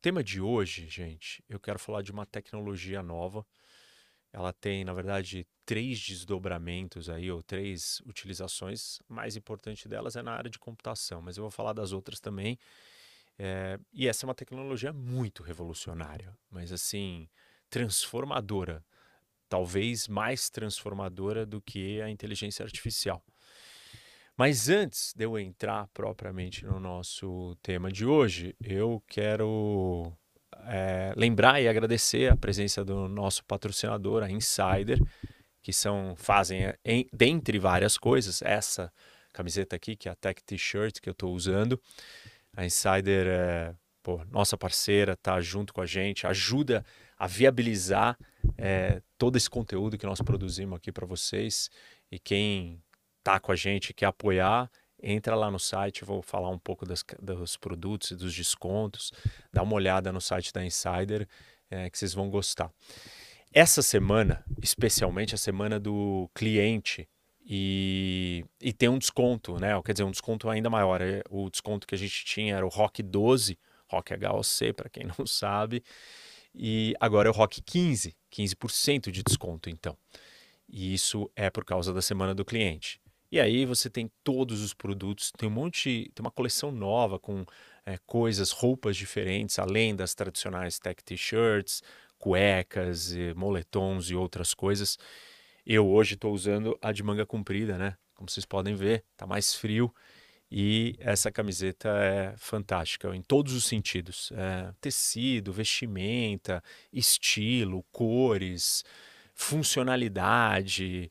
tema de hoje, gente, eu quero falar de uma tecnologia nova. Ela tem, na verdade, três desdobramentos aí, ou três utilizações. A mais importante delas é na área de computação, mas eu vou falar das outras também. É, e essa é uma tecnologia muito revolucionária, mas assim, transformadora. Talvez mais transformadora do que a inteligência artificial. Mas antes de eu entrar propriamente no nosso tema de hoje, eu quero é, lembrar e agradecer a presença do nosso patrocinador, a Insider, que são fazem, eh, em, dentre várias coisas, essa camiseta aqui, que é a Tech T-shirt que eu estou usando. A Insider é pô, nossa parceira, tá junto com a gente, ajuda a viabilizar é, todo esse conteúdo que nós produzimos aqui para vocês. E quem tá com a gente, quer apoiar, entra lá no site, vou falar um pouco das, dos produtos e dos descontos, dá uma olhada no site da Insider, é, que vocês vão gostar. Essa semana, especialmente a semana do cliente, e, e tem um desconto, né? Quer dizer, um desconto ainda maior. É, o desconto que a gente tinha era o Rock 12, Rock HOC, para quem não sabe, e agora é o Rock 15, 15% de desconto, então. E isso é por causa da semana do cliente. E aí você tem todos os produtos, tem um monte, tem uma coleção nova com é, coisas, roupas diferentes, além das tradicionais tech t-shirts, cuecas, e moletons e outras coisas. Eu hoje estou usando a de manga comprida, né? Como vocês podem ver, tá mais frio e essa camiseta é fantástica em todos os sentidos: é, tecido, vestimenta, estilo, cores, funcionalidade.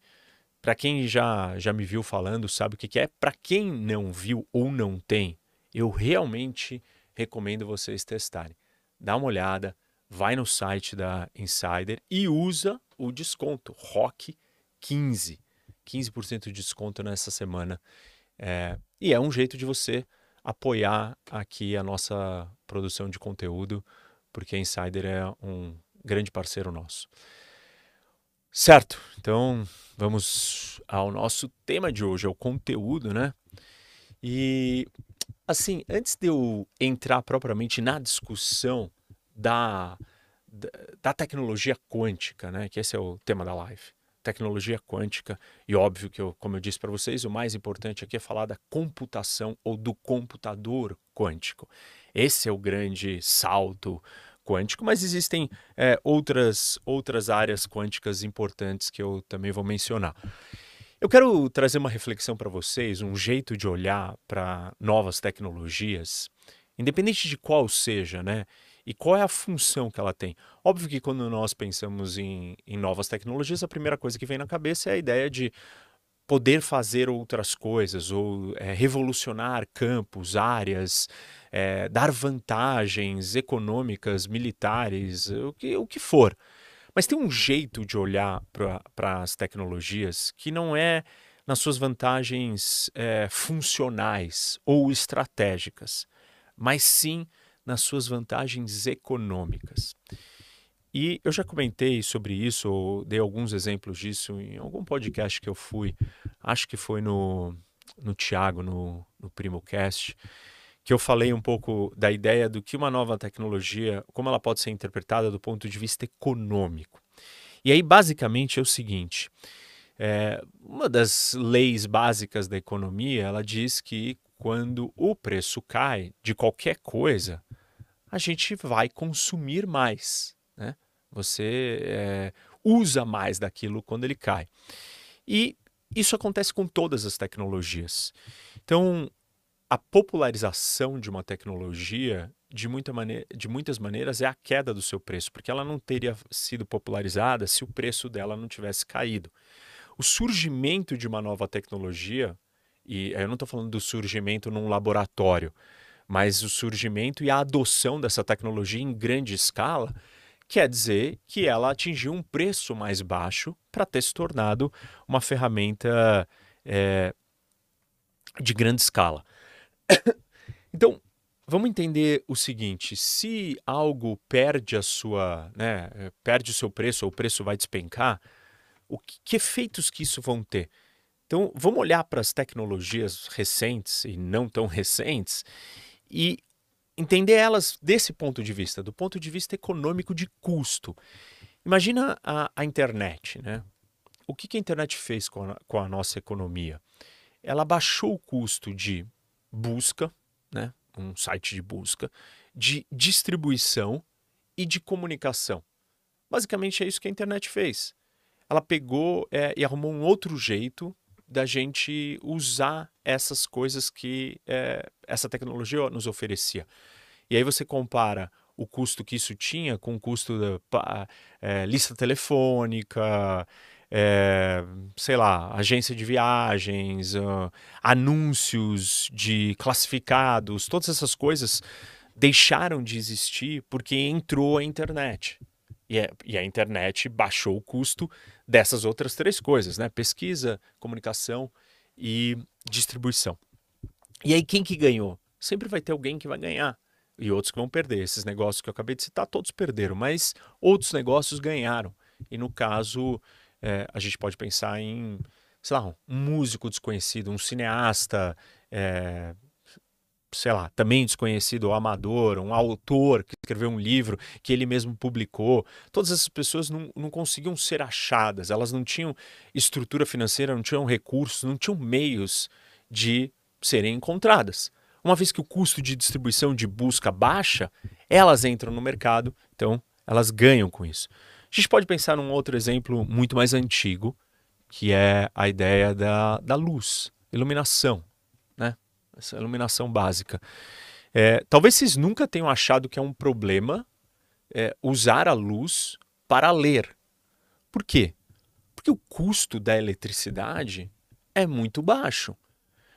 Para quem já, já me viu falando, sabe o que, que é. Para quem não viu ou não tem, eu realmente recomendo vocês testarem. Dá uma olhada, vai no site da Insider e usa o desconto ROC 15. 15% de desconto nessa semana. É, e é um jeito de você apoiar aqui a nossa produção de conteúdo, porque a Insider é um grande parceiro nosso. Certo, então vamos ao nosso tema de hoje, é o conteúdo, né? E assim, antes de eu entrar propriamente na discussão da, da, da tecnologia quântica, né? Que esse é o tema da live. Tecnologia quântica, e óbvio que, eu, como eu disse para vocês, o mais importante aqui é falar da computação ou do computador quântico. Esse é o grande salto quântico, mas existem é, outras, outras áreas quânticas importantes que eu também vou mencionar. Eu quero trazer uma reflexão para vocês, um jeito de olhar para novas tecnologias, independente de qual seja, né? E qual é a função que ela tem? Óbvio que quando nós pensamos em, em novas tecnologias, a primeira coisa que vem na cabeça é a ideia de poder fazer outras coisas ou é, revolucionar campos, áreas, é, dar vantagens econômicas, militares, o que, o que for. Mas tem um jeito de olhar para as tecnologias que não é nas suas vantagens é, funcionais ou estratégicas, mas sim nas suas vantagens econômicas. E eu já comentei sobre isso, ou dei alguns exemplos disso em algum podcast que eu fui, acho que foi no, no Tiago, no, no PrimoCast, que eu falei um pouco da ideia do que uma nova tecnologia, como ela pode ser interpretada do ponto de vista econômico. E aí, basicamente, é o seguinte: é, uma das leis básicas da economia ela diz que quando o preço cai de qualquer coisa, a gente vai consumir mais. Né? Você é, usa mais daquilo quando ele cai. E isso acontece com todas as tecnologias. Então, a popularização de uma tecnologia, de, muita maneira, de muitas maneiras, é a queda do seu preço, porque ela não teria sido popularizada se o preço dela não tivesse caído. O surgimento de uma nova tecnologia, e eu não estou falando do surgimento num laboratório, mas o surgimento e a adoção dessa tecnologia em grande escala quer dizer que ela atingiu um preço mais baixo para ter se tornado uma ferramenta é, de grande escala. então, vamos entender o seguinte: se algo perde a sua, né, perde o seu preço ou o preço vai despencar, o que, que efeitos que isso vão ter? Então, vamos olhar para as tecnologias recentes e não tão recentes e entender elas desse ponto de vista, do ponto de vista econômico de custo. Imagina a, a internet, né? O que, que a internet fez com a, com a nossa economia? Ela baixou o custo de busca, né? um site de busca, de distribuição e de comunicação. Basicamente é isso que a internet fez. Ela pegou é, e arrumou um outro jeito da gente usar essas coisas que é, essa tecnologia nos oferecia. E aí você compara o custo que isso tinha com o custo da é, lista telefônica, é, sei lá, agência de viagens, uh, anúncios de classificados, todas essas coisas deixaram de existir porque entrou a internet. E, é, e a internet baixou o custo dessas outras três coisas, né? Pesquisa, comunicação e distribuição. E aí quem que ganhou? Sempre vai ter alguém que vai ganhar e outros que vão perder. Esses negócios que eu acabei de citar, todos perderam, mas outros negócios ganharam. E no caso, é, a gente pode pensar em, sei lá, um músico desconhecido, um cineasta, é, sei lá, também desconhecido ou amador, um autor que escreveu um livro que ele mesmo publicou. Todas essas pessoas não, não conseguiam ser achadas, elas não tinham estrutura financeira, não tinham recursos, não tinham meios de serem encontradas. Uma vez que o custo de distribuição de busca baixa, elas entram no mercado, então elas ganham com isso. A gente pode pensar num outro exemplo muito mais antigo, que é a ideia da, da luz, iluminação, né? Essa iluminação básica. É, talvez vocês nunca tenham achado que é um problema é, usar a luz para ler. Por quê? Porque o custo da eletricidade é muito baixo.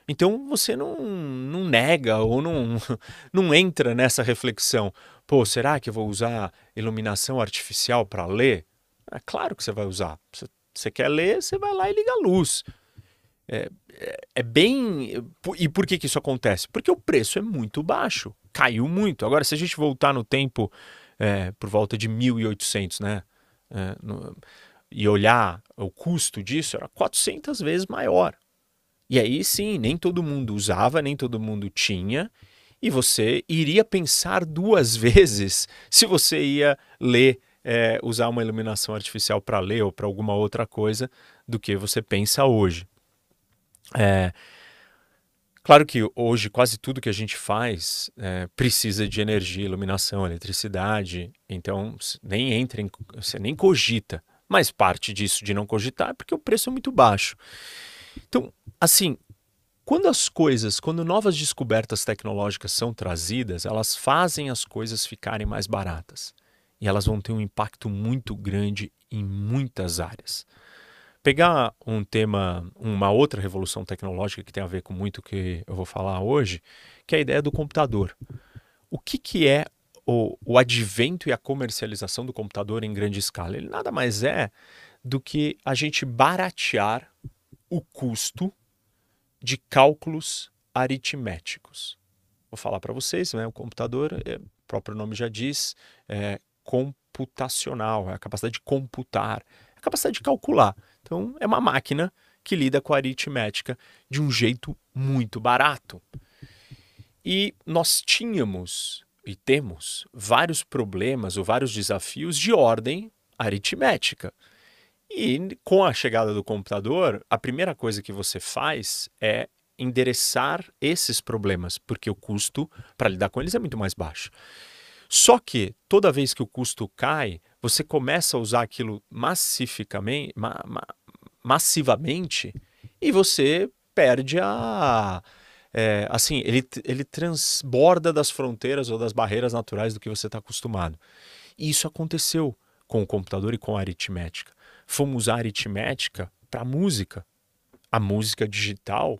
Então você não, não nega ou não, não entra nessa reflexão. Pô, será que eu vou usar iluminação artificial para ler? É claro que você vai usar. Você, você quer ler, você vai lá e liga a luz. É, é, é, bem. E por que, que isso acontece? Porque o preço é muito baixo, caiu muito. Agora, se a gente voltar no tempo é, por volta de 1800, né? É, no, e olhar o custo disso, era 400 vezes maior. E aí sim, nem todo mundo usava, nem todo mundo tinha, e você iria pensar duas vezes se você ia ler, é, usar uma iluminação artificial para ler ou para alguma outra coisa do que você pensa hoje. É, claro que hoje quase tudo que a gente faz é, precisa de energia, iluminação, eletricidade, então nem entra, em, você nem cogita. Mas parte disso de não cogitar é porque o preço é muito baixo. Então, assim, quando as coisas, quando novas descobertas tecnológicas são trazidas, elas fazem as coisas ficarem mais baratas. E elas vão ter um impacto muito grande em muitas áreas. Pegar um tema, uma outra revolução tecnológica que tem a ver com muito que eu vou falar hoje, que é a ideia do computador. O que, que é o, o advento e a comercialização do computador em grande escala? Ele nada mais é do que a gente baratear o custo de cálculos aritméticos. Vou falar para vocês, né? o computador, é, o próprio nome já diz, é computacional, é a capacidade de computar, é a capacidade de calcular. Então, é uma máquina que lida com a aritmética de um jeito muito barato. E nós tínhamos e temos vários problemas ou vários desafios de ordem aritmética. E com a chegada do computador, a primeira coisa que você faz é endereçar esses problemas, porque o custo para lidar com eles é muito mais baixo. Só que toda vez que o custo cai, você começa a usar aquilo massificamente, ma, ma, massivamente e você perde a. É, assim, ele, ele transborda das fronteiras ou das barreiras naturais do que você está acostumado. E isso aconteceu com o computador e com a aritmética fomos usar aritmética para música. A música digital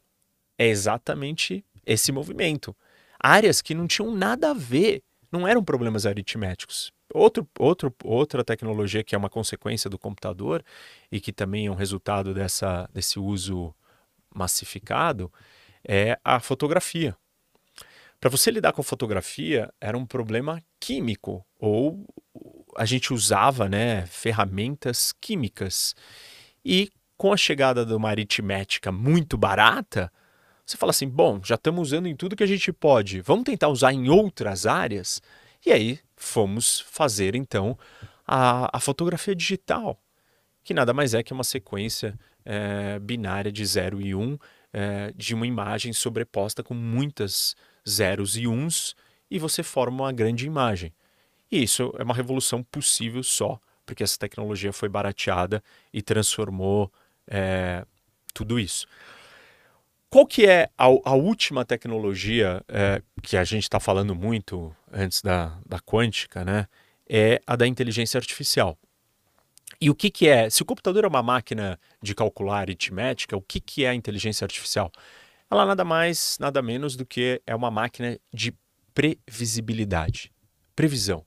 é exatamente esse movimento. Áreas que não tinham nada a ver, não eram problemas aritméticos. Outro, outro, outra tecnologia que é uma consequência do computador e que também é um resultado dessa, desse uso massificado é a fotografia. Para você lidar com fotografia era um problema químico ou a gente usava né, ferramentas químicas. E com a chegada de uma aritmética muito barata, Você fala assim: bom, já estamos usando em tudo que a gente pode, vamos tentar usar em outras áreas? E aí fomos fazer então a, a fotografia digital, que nada mais é que uma sequência é, binária de 0 e 1 um, é, de uma imagem sobreposta com muitas zeros e uns e você forma uma grande imagem. E isso é uma revolução possível só porque essa tecnologia foi barateada e transformou é, tudo isso. Qual que é a, a última tecnologia é, que a gente está falando muito antes da, da quântica, né? É a da inteligência artificial. E o que, que é? Se o computador é uma máquina de calcular aritmética, o que, que é a inteligência artificial? Ela nada mais, nada menos do que é uma máquina de previsibilidade, previsão.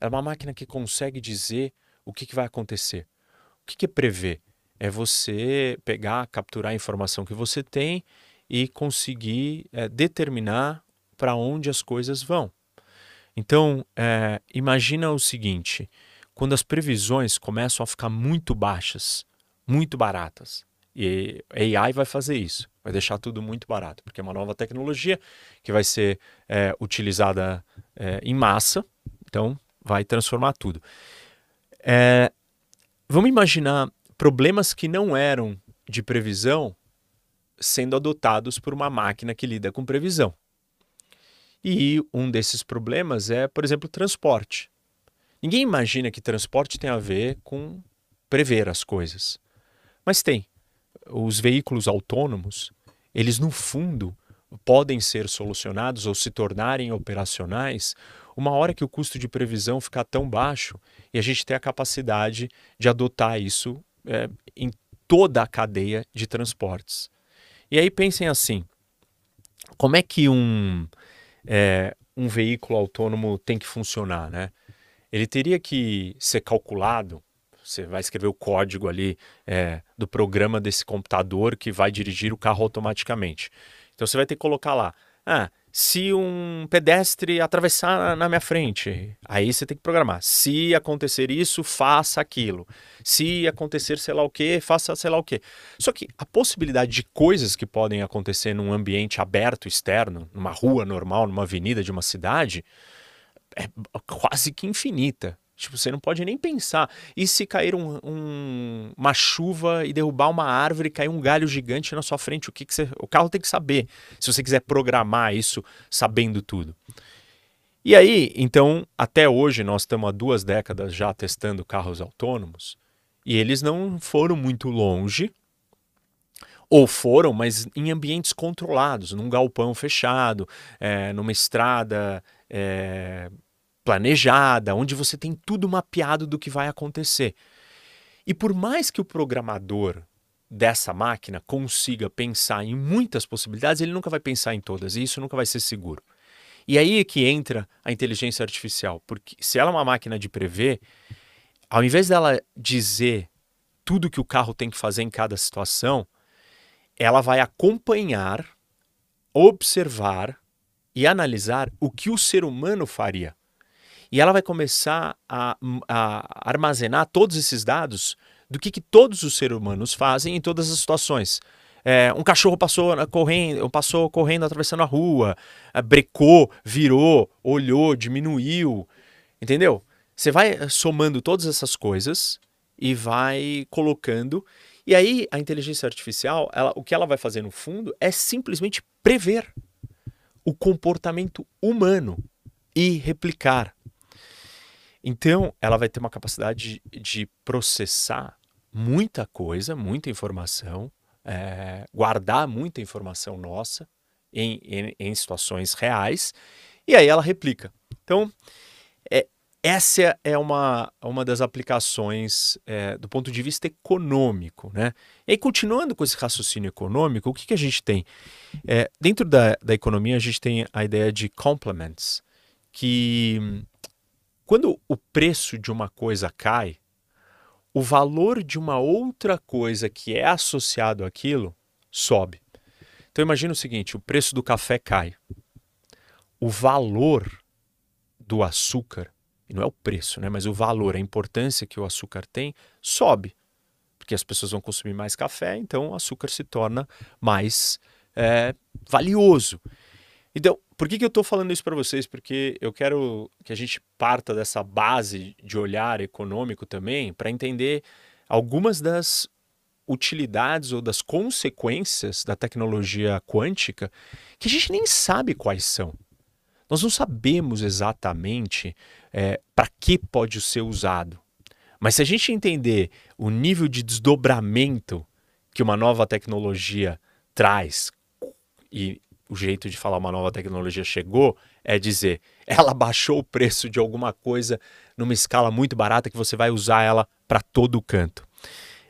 É uma máquina que consegue dizer o que, que vai acontecer. O que, que é prever? É você pegar, capturar a informação que você tem e conseguir é, determinar para onde as coisas vão. Então, é, imagina o seguinte: quando as previsões começam a ficar muito baixas, muito baratas, e AI vai fazer isso, vai deixar tudo muito barato, porque é uma nova tecnologia que vai ser é, utilizada é, em massa, então vai transformar tudo. É, vamos imaginar problemas que não eram de previsão sendo adotados por uma máquina que lida com previsão. E um desses problemas é, por exemplo, transporte. Ninguém imagina que transporte tem a ver com prever as coisas. Mas tem. Os veículos autônomos, eles no fundo podem ser solucionados ou se tornarem operacionais uma hora que o custo de previsão ficar tão baixo e a gente ter a capacidade de adotar isso é, em toda a cadeia de transportes. E aí pensem assim: como é que um, é, um veículo autônomo tem que funcionar? Né? Ele teria que ser calculado. Você vai escrever o código ali é, do programa desse computador que vai dirigir o carro automaticamente. Então você vai ter que colocar lá. Ah, se um pedestre atravessar na minha frente, aí você tem que programar. Se acontecer isso, faça aquilo. Se acontecer sei lá o que, faça sei lá o que. Só que a possibilidade de coisas que podem acontecer num ambiente aberto, externo, numa rua normal, numa avenida de uma cidade, é quase que infinita. Tipo, você não pode nem pensar. E se cair um, um, uma chuva e derrubar uma árvore cair um galho gigante na sua frente, o que, que você. O carro tem que saber. Se você quiser programar isso sabendo tudo. E aí, então, até hoje, nós estamos há duas décadas já testando carros autônomos e eles não foram muito longe, ou foram, mas em ambientes controlados, num galpão fechado, é, numa estrada é, planejada, onde você tem tudo mapeado do que vai acontecer. E por mais que o programador dessa máquina consiga pensar em muitas possibilidades, ele nunca vai pensar em todas, e isso nunca vai ser seguro. E aí é que entra a inteligência artificial, porque se ela é uma máquina de prever, ao invés dela dizer tudo que o carro tem que fazer em cada situação, ela vai acompanhar, observar e analisar o que o ser humano faria. E ela vai começar a, a armazenar todos esses dados do que, que todos os seres humanos fazem em todas as situações. É, um cachorro passou correndo, passou correndo atravessando a rua, é, brecou, virou, olhou, diminuiu, entendeu? Você vai somando todas essas coisas e vai colocando. E aí a inteligência artificial, ela, o que ela vai fazer no fundo é simplesmente prever o comportamento humano e replicar. Então, ela vai ter uma capacidade de, de processar muita coisa, muita informação, é, guardar muita informação nossa em, em, em, situações reais, e aí ela replica. Então, é, essa é uma, uma das aplicações é, do ponto de vista econômico. Né? E aí, continuando com esse raciocínio econômico, o que, que a gente tem? É, dentro da, da economia, a gente tem a ideia de complements, que quando o preço de uma coisa cai, o valor de uma outra coisa que é associado àquilo sobe. Então imagina o seguinte: o preço do café cai. O valor do açúcar, e não é o preço, né, mas o valor, a importância que o açúcar tem, sobe. Porque as pessoas vão consumir mais café, então o açúcar se torna mais é, valioso. Então, por que, que eu estou falando isso para vocês? Porque eu quero que a gente parta dessa base de olhar econômico também para entender algumas das utilidades ou das consequências da tecnologia quântica que a gente nem sabe quais são. Nós não sabemos exatamente é, para que pode ser usado. Mas se a gente entender o nível de desdobramento que uma nova tecnologia traz, e o jeito de falar uma nova tecnologia chegou é dizer ela baixou o preço de alguma coisa numa escala muito barata que você vai usar ela para todo canto.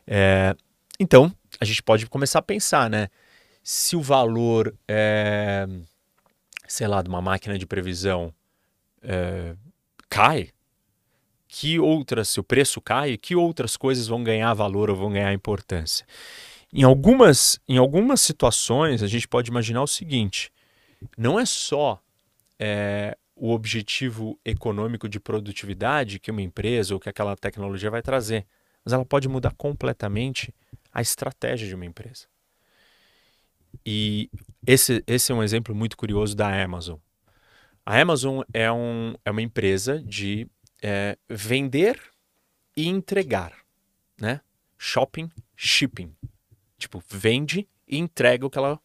É, então, a gente pode começar a pensar, né? Se o valor, é, sei lá, de uma máquina de previsão é, cai, que outras, se o preço cai, que outras coisas vão ganhar valor ou vão ganhar importância? Em algumas, em algumas situações, a gente pode imaginar o seguinte: não é só é, o objetivo econômico de produtividade que uma empresa ou que aquela tecnologia vai trazer, mas ela pode mudar completamente a estratégia de uma empresa. E esse, esse é um exemplo muito curioso da Amazon. A Amazon é, um, é uma empresa de é, vender e entregar, né? Shopping, shipping. Tipo, vende e entrega o que ela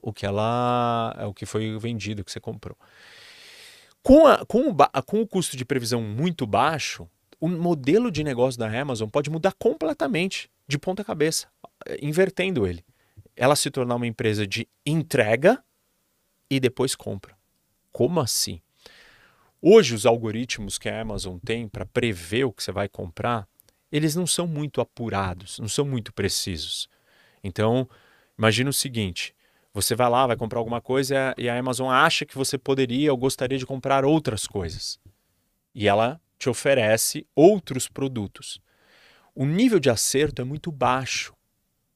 o que ela o que foi vendido, o que você comprou. Com, a, com, o, com o custo de previsão muito baixo, o modelo de negócio da Amazon pode mudar completamente, de ponta cabeça, invertendo ele. Ela se tornar uma empresa de entrega e depois compra. Como assim? Hoje, os algoritmos que a Amazon tem para prever o que você vai comprar, eles não são muito apurados, não são muito precisos. Então, imagina o seguinte: você vai lá, vai comprar alguma coisa e a Amazon acha que você poderia ou gostaria de comprar outras coisas. E ela te oferece outros produtos. O nível de acerto é muito baixo.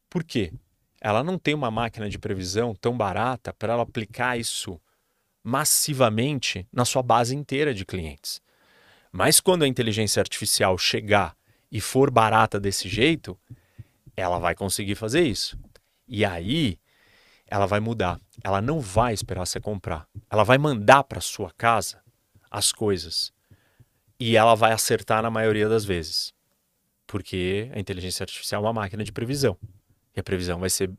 Por quê? Ela não tem uma máquina de previsão tão barata para ela aplicar isso massivamente na sua base inteira de clientes. Mas quando a inteligência artificial chegar e for barata desse jeito, ela vai conseguir fazer isso. E aí ela vai mudar. Ela não vai esperar você comprar. Ela vai mandar para sua casa as coisas. E ela vai acertar na maioria das vezes. Porque a inteligência artificial é uma máquina de previsão. E a previsão vai ser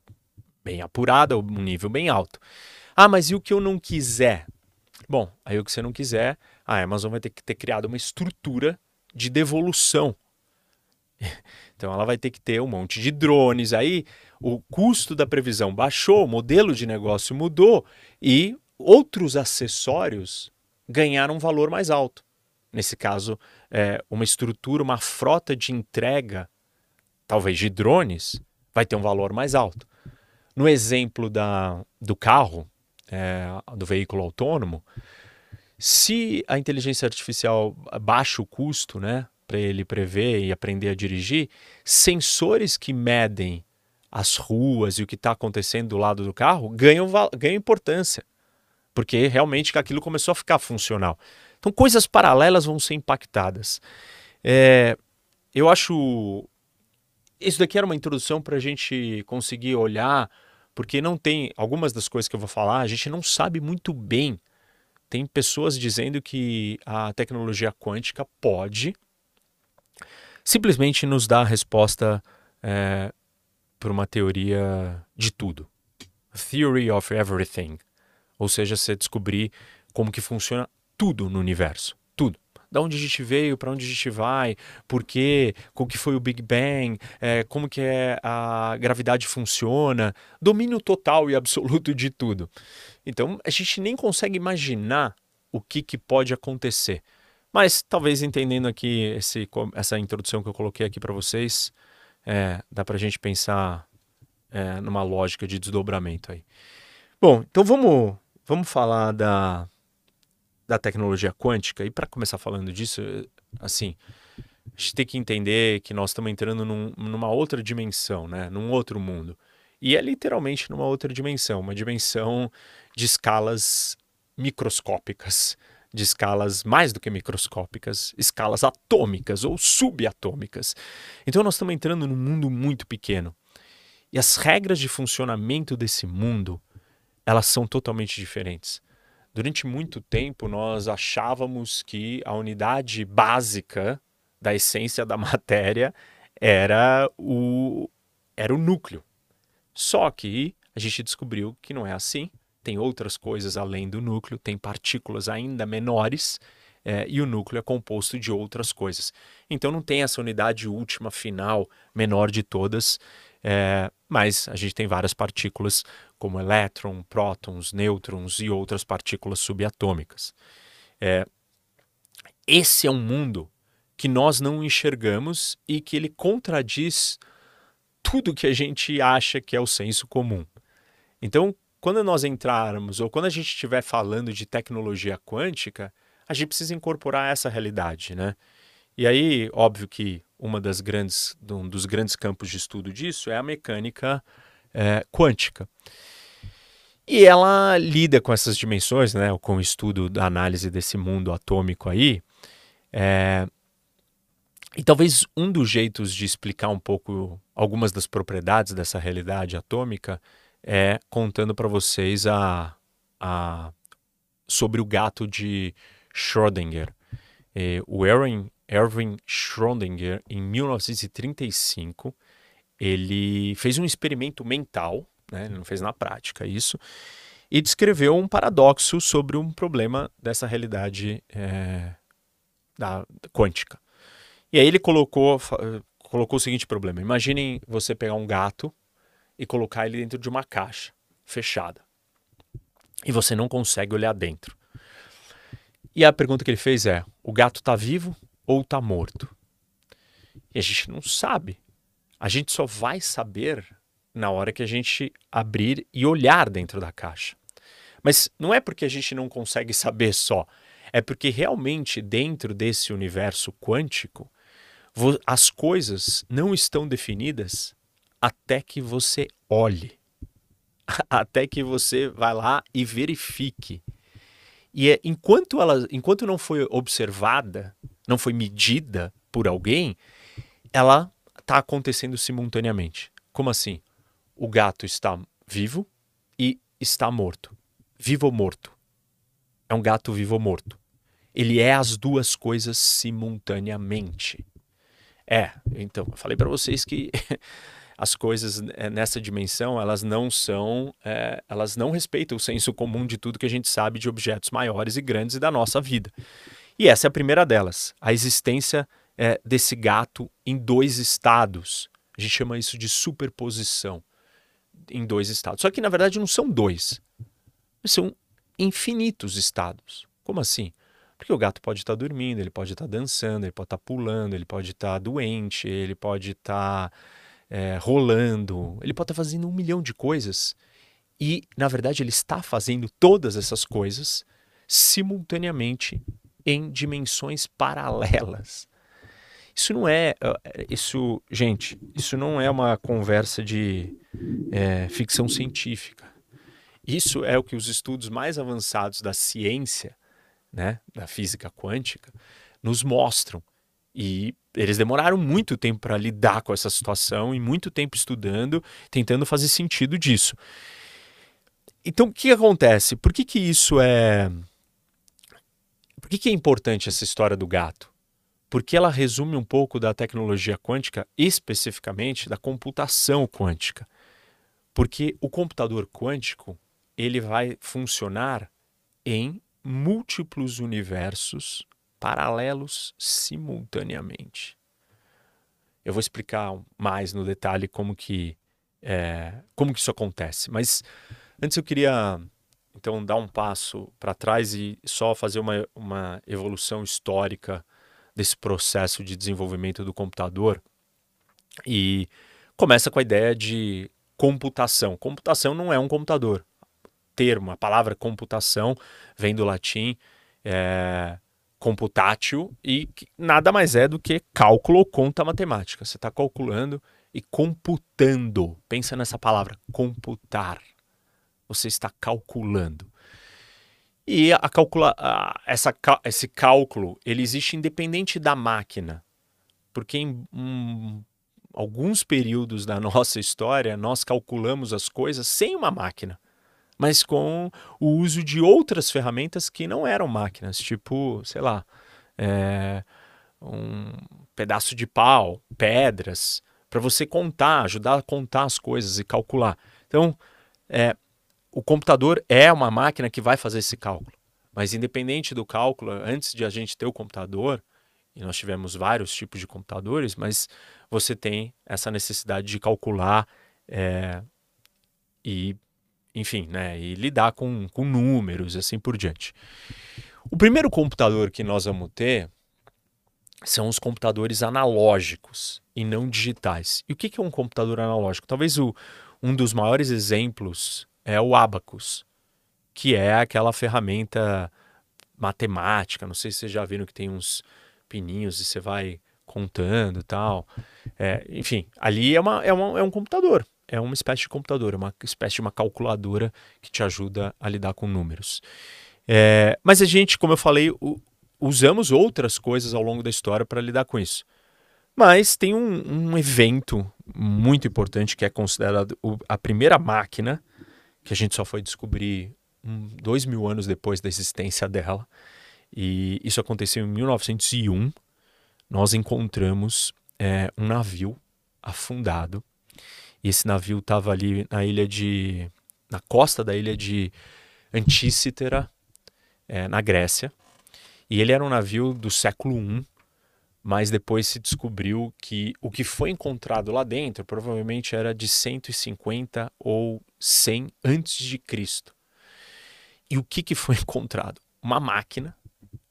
bem apurada, um nível bem alto. Ah, mas e o que eu não quiser? Bom, aí o que você não quiser, a Amazon vai ter que ter criado uma estrutura de devolução então ela vai ter que ter um monte de drones. Aí o custo da previsão baixou, o modelo de negócio mudou e outros acessórios ganharam um valor mais alto. Nesse caso, é, uma estrutura, uma frota de entrega, talvez de drones, vai ter um valor mais alto. No exemplo da, do carro, é, do veículo autônomo, se a inteligência artificial baixa o custo, né, para ele prever e aprender a dirigir, sensores que medem as ruas e o que está acontecendo do lado do carro ganham, ganham importância, porque realmente aquilo começou a ficar funcional. Então, coisas paralelas vão ser impactadas. É, eu acho. Isso daqui era uma introdução para a gente conseguir olhar, porque não tem. Algumas das coisas que eu vou falar, a gente não sabe muito bem. Tem pessoas dizendo que a tecnologia quântica pode simplesmente nos dá a resposta é, por uma teoria de tudo. Theory of everything. Ou seja, você descobrir como que funciona tudo no universo. Tudo. Da onde a gente veio, para onde a gente vai, por quê, como que foi o Big Bang, é, como que é a gravidade funciona, domínio total e absoluto de tudo. Então a gente nem consegue imaginar o que, que pode acontecer. Mas talvez entendendo aqui esse, essa introdução que eu coloquei aqui para vocês, é, dá para a gente pensar é, numa lógica de desdobramento aí. Bom, então vamos, vamos falar da, da tecnologia quântica. E para começar falando disso, assim, a gente tem que entender que nós estamos entrando num, numa outra dimensão, né? num outro mundo. E é literalmente numa outra dimensão, uma dimensão de escalas microscópicas de escalas mais do que microscópicas, escalas atômicas ou subatômicas. Então nós estamos entrando num mundo muito pequeno. E as regras de funcionamento desse mundo elas são totalmente diferentes. Durante muito tempo, nós achávamos que a unidade básica da essência da matéria era o, era o núcleo. Só que a gente descobriu que não é assim. Tem outras coisas além do núcleo, tem partículas ainda menores é, e o núcleo é composto de outras coisas. Então não tem essa unidade última, final, menor de todas, é, mas a gente tem várias partículas como elétron, prótons, nêutrons e outras partículas subatômicas. É, esse é um mundo que nós não enxergamos e que ele contradiz tudo que a gente acha que é o senso comum. Então, quando nós entrarmos ou quando a gente estiver falando de tecnologia quântica, a gente precisa incorporar essa realidade, né? E aí, óbvio que uma das grandes, um dos grandes campos de estudo disso é a mecânica é, quântica. E ela lida com essas dimensões, né, com o estudo da análise desse mundo atômico aí. É... E talvez um dos jeitos de explicar um pouco algumas das propriedades dessa realidade atômica é contando para vocês a, a, sobre o gato de Schrödinger. É, o Erwin, Erwin Schrödinger, em 1935, ele fez um experimento mental né? ele não fez na prática isso, e descreveu um paradoxo sobre um problema dessa realidade é, da, quântica. E aí ele colocou, colocou o seguinte problema: imaginem você pegar um gato e colocar ele dentro de uma caixa fechada. E você não consegue olhar dentro. E a pergunta que ele fez é: o gato está vivo ou está morto? E a gente não sabe. A gente só vai saber na hora que a gente abrir e olhar dentro da caixa. Mas não é porque a gente não consegue saber só, é porque realmente dentro desse universo quântico, as coisas não estão definidas até que você olhe, até que você vai lá e verifique. E é, enquanto ela, enquanto não foi observada, não foi medida por alguém, ela está acontecendo simultaneamente. Como assim? o gato está vivo e está morto. Vivo ou morto. É um gato vivo ou morto. Ele é as duas coisas simultaneamente. É, então, eu falei para vocês que as coisas eh, nessa dimensão, elas não são, é, elas não respeitam o senso comum de tudo que a gente sabe de objetos maiores e grandes e da nossa vida. E essa é a primeira delas, a existência é, desse gato em dois estados. A gente chama isso de superposição em dois estados. Só que na verdade não são dois, são infinitos estados. Como assim? Porque o gato pode estar dormindo, ele pode estar dançando, ele pode estar pulando, ele pode estar doente, ele pode estar é, rolando, ele pode estar fazendo um milhão de coisas. E, na verdade, ele está fazendo todas essas coisas simultaneamente em dimensões paralelas. Isso não é. Isso, gente, isso não é uma conversa de é, ficção científica. Isso é o que os estudos mais avançados da ciência, né, da física quântica, nos mostram. E eles demoraram muito tempo para lidar com essa situação e muito tempo estudando, tentando fazer sentido disso. Então, o que acontece? Por que, que isso é. Por que, que é importante essa história do gato? porque ela resume um pouco da tecnologia quântica, especificamente da computação quântica. Porque o computador quântico, ele vai funcionar em múltiplos universos paralelos simultaneamente. Eu vou explicar mais no detalhe como que, é, como que isso acontece. Mas antes eu queria então dar um passo para trás e só fazer uma, uma evolução histórica desse processo de desenvolvimento do computador e começa com a ideia de computação. Computação não é um computador. Termo, a palavra computação vem do latim é, computátil e nada mais é do que cálculo ou conta matemática. Você está calculando e computando. Pensa nessa palavra, computar. Você está calculando. E a calcula, a, essa, esse cálculo ele existe independente da máquina, porque em um, alguns períodos da nossa história nós calculamos as coisas sem uma máquina. Mas com o uso de outras ferramentas que não eram máquinas, tipo, sei lá, é, um pedaço de pau, pedras, para você contar, ajudar a contar as coisas e calcular. Então, é, o computador é uma máquina que vai fazer esse cálculo. Mas independente do cálculo, antes de a gente ter o computador, e nós tivemos vários tipos de computadores, mas você tem essa necessidade de calcular é, e, enfim, né, e lidar com, com números assim por diante. O primeiro computador que nós vamos ter são os computadores analógicos e não digitais. E o que é um computador analógico? Talvez o, um dos maiores exemplos é o Abacus, que é aquela ferramenta matemática. Não sei se vocês já viram que tem uns pininhos e você vai contando e tal. É, enfim, ali é, uma, é, uma, é um computador. É uma espécie de computador, é uma espécie de uma calculadora que te ajuda a lidar com números. É, mas a gente, como eu falei, o, usamos outras coisas ao longo da história para lidar com isso. Mas tem um, um, evento muito importante que é considerado a primeira máquina, que a gente só foi descobrir um, dois mil anos depois da existência dela. E isso aconteceu em 1901. Nós encontramos é, um navio afundado. E esse navio estava ali na ilha de. na costa da ilha de Antícitera, é, na Grécia. E ele era um navio do século I, mas depois se descobriu que o que foi encontrado lá dentro provavelmente era de 150 ou 100 antes de Cristo. E o que, que foi encontrado? Uma máquina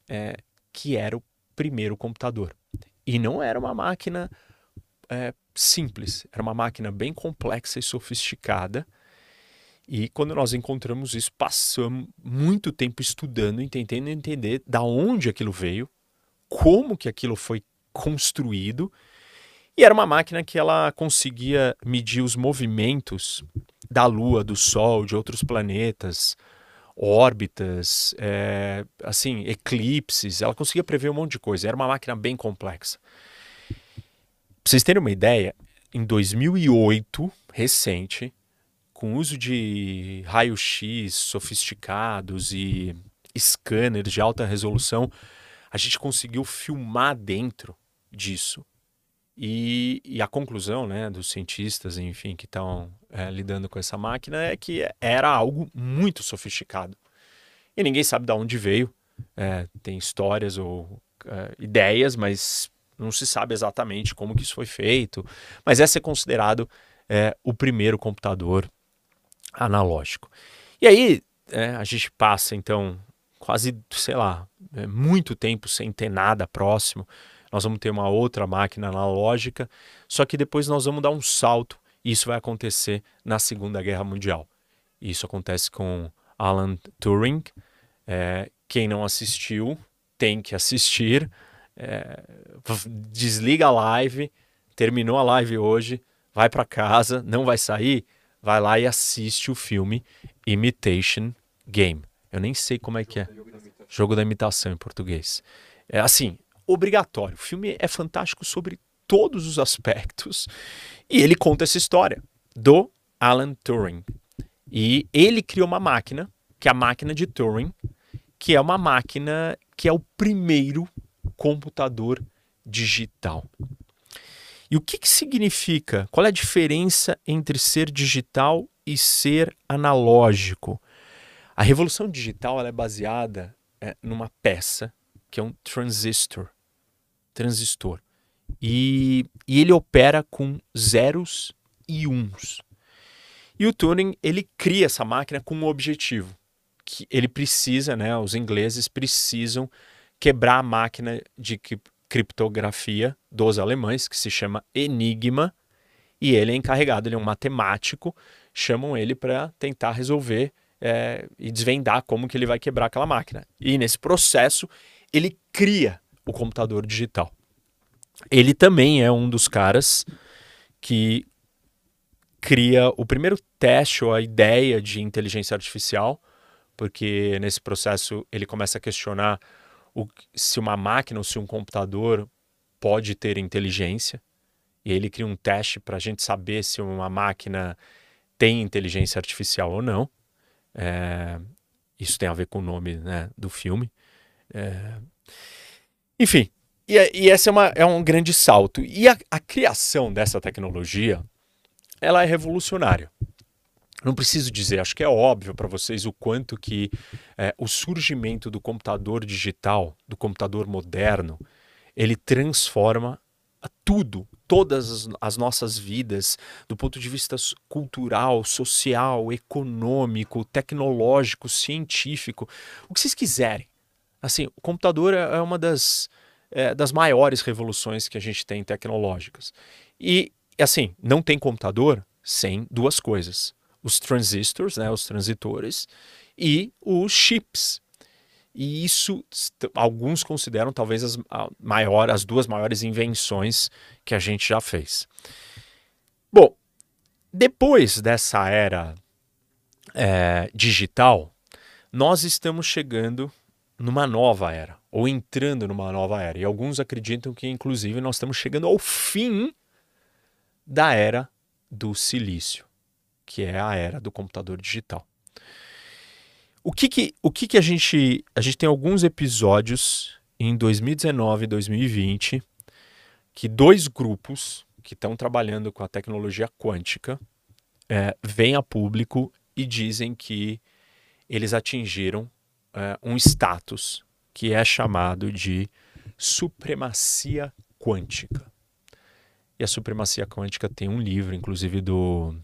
é, que era o primeiro computador. E não era uma máquina é, simples, era uma máquina bem complexa e sofisticada. E quando nós encontramos isso, passamos muito tempo estudando, tentando entender da onde aquilo veio, como que aquilo foi construído. E era uma máquina que ela conseguia medir os movimentos da Lua, do Sol, de outros planetas, órbitas, é, assim, eclipses. Ela conseguia prever um monte de coisa. Era uma máquina bem complexa. Pra vocês terem uma ideia, em 2008, recente, com uso de raio-x sofisticados e scanners de alta resolução, a gente conseguiu filmar dentro disso. E, e a conclusão né, dos cientistas, enfim, que estão é, lidando com essa máquina é que era algo muito sofisticado. E ninguém sabe de onde veio. É, tem histórias ou é, ideias, mas não se sabe exatamente como que isso foi feito. Mas é considerado é, o primeiro computador analógico. E aí é, a gente passa então quase, sei lá, é, muito tempo sem ter nada próximo. Nós vamos ter uma outra máquina analógica, só que depois nós vamos dar um salto e isso vai acontecer na Segunda Guerra Mundial. Isso acontece com Alan Turing. É, quem não assistiu tem que assistir. É, desliga a live, terminou a live hoje, vai para casa, não vai sair, vai lá e assiste o filme Imitation Game. Eu nem sei como é que é. Jogo da imitação em português. É assim, obrigatório. O filme é fantástico sobre todos os aspectos e ele conta essa história do Alan Turing. E ele criou uma máquina, que é a máquina de Turing, que é uma máquina que é o primeiro computador digital. E o que, que significa? Qual é a diferença entre ser digital e ser analógico? A revolução digital é baseada é, numa peça que é um transistor. Transistor. E, e ele opera com zeros e uns. E o Turing ele cria essa máquina com um objetivo que ele precisa, né? Os ingleses precisam quebrar a máquina de criptografia dos alemães que se chama Enigma e ele é encarregado, ele é um matemático, chamam ele para tentar resolver é, e desvendar como que ele vai quebrar aquela máquina. E nesse processo, ele cria o computador digital. Ele também é um dos caras que cria o primeiro teste ou a ideia de inteligência artificial, porque nesse processo ele começa a questionar o, se uma máquina ou se um computador pode ter inteligência. E ele cria um teste para a gente saber se uma máquina tem inteligência artificial ou não. É, isso tem a ver com o nome né, do filme. É, enfim, e, e esse é, uma, é um grande salto. E a, a criação dessa tecnologia, ela é revolucionária. Não preciso dizer, acho que é óbvio para vocês o quanto que é, o surgimento do computador digital, do computador moderno, ele transforma tudo, todas as, as, nossas vidas, do ponto de vista cultural, social, econômico, tecnológico, científico, o que vocês quiserem. Assim, o computador é, é uma das, é, das maiores revoluções que a gente tem tecnológicas. E, assim, não tem computador sem duas coisas: os transistores, né, os transitores, e os chips. E isso alguns consideram talvez as, maior, as duas maiores invenções que a gente já fez. Bom, depois dessa era é, digital, nós estamos chegando numa nova era, ou entrando numa nova era. E alguns acreditam que, inclusive, nós estamos chegando ao fim da era do silício, que é a era do computador digital. O que que, o que, que a gente. A gente tem alguns episódios em 2019 e 2020 que dois grupos que estão trabalhando com a tecnologia quântica é, vêm a público e dizem que eles atingiram é, um status que é chamado de supremacia quântica. E a supremacia quântica tem um livro, inclusive do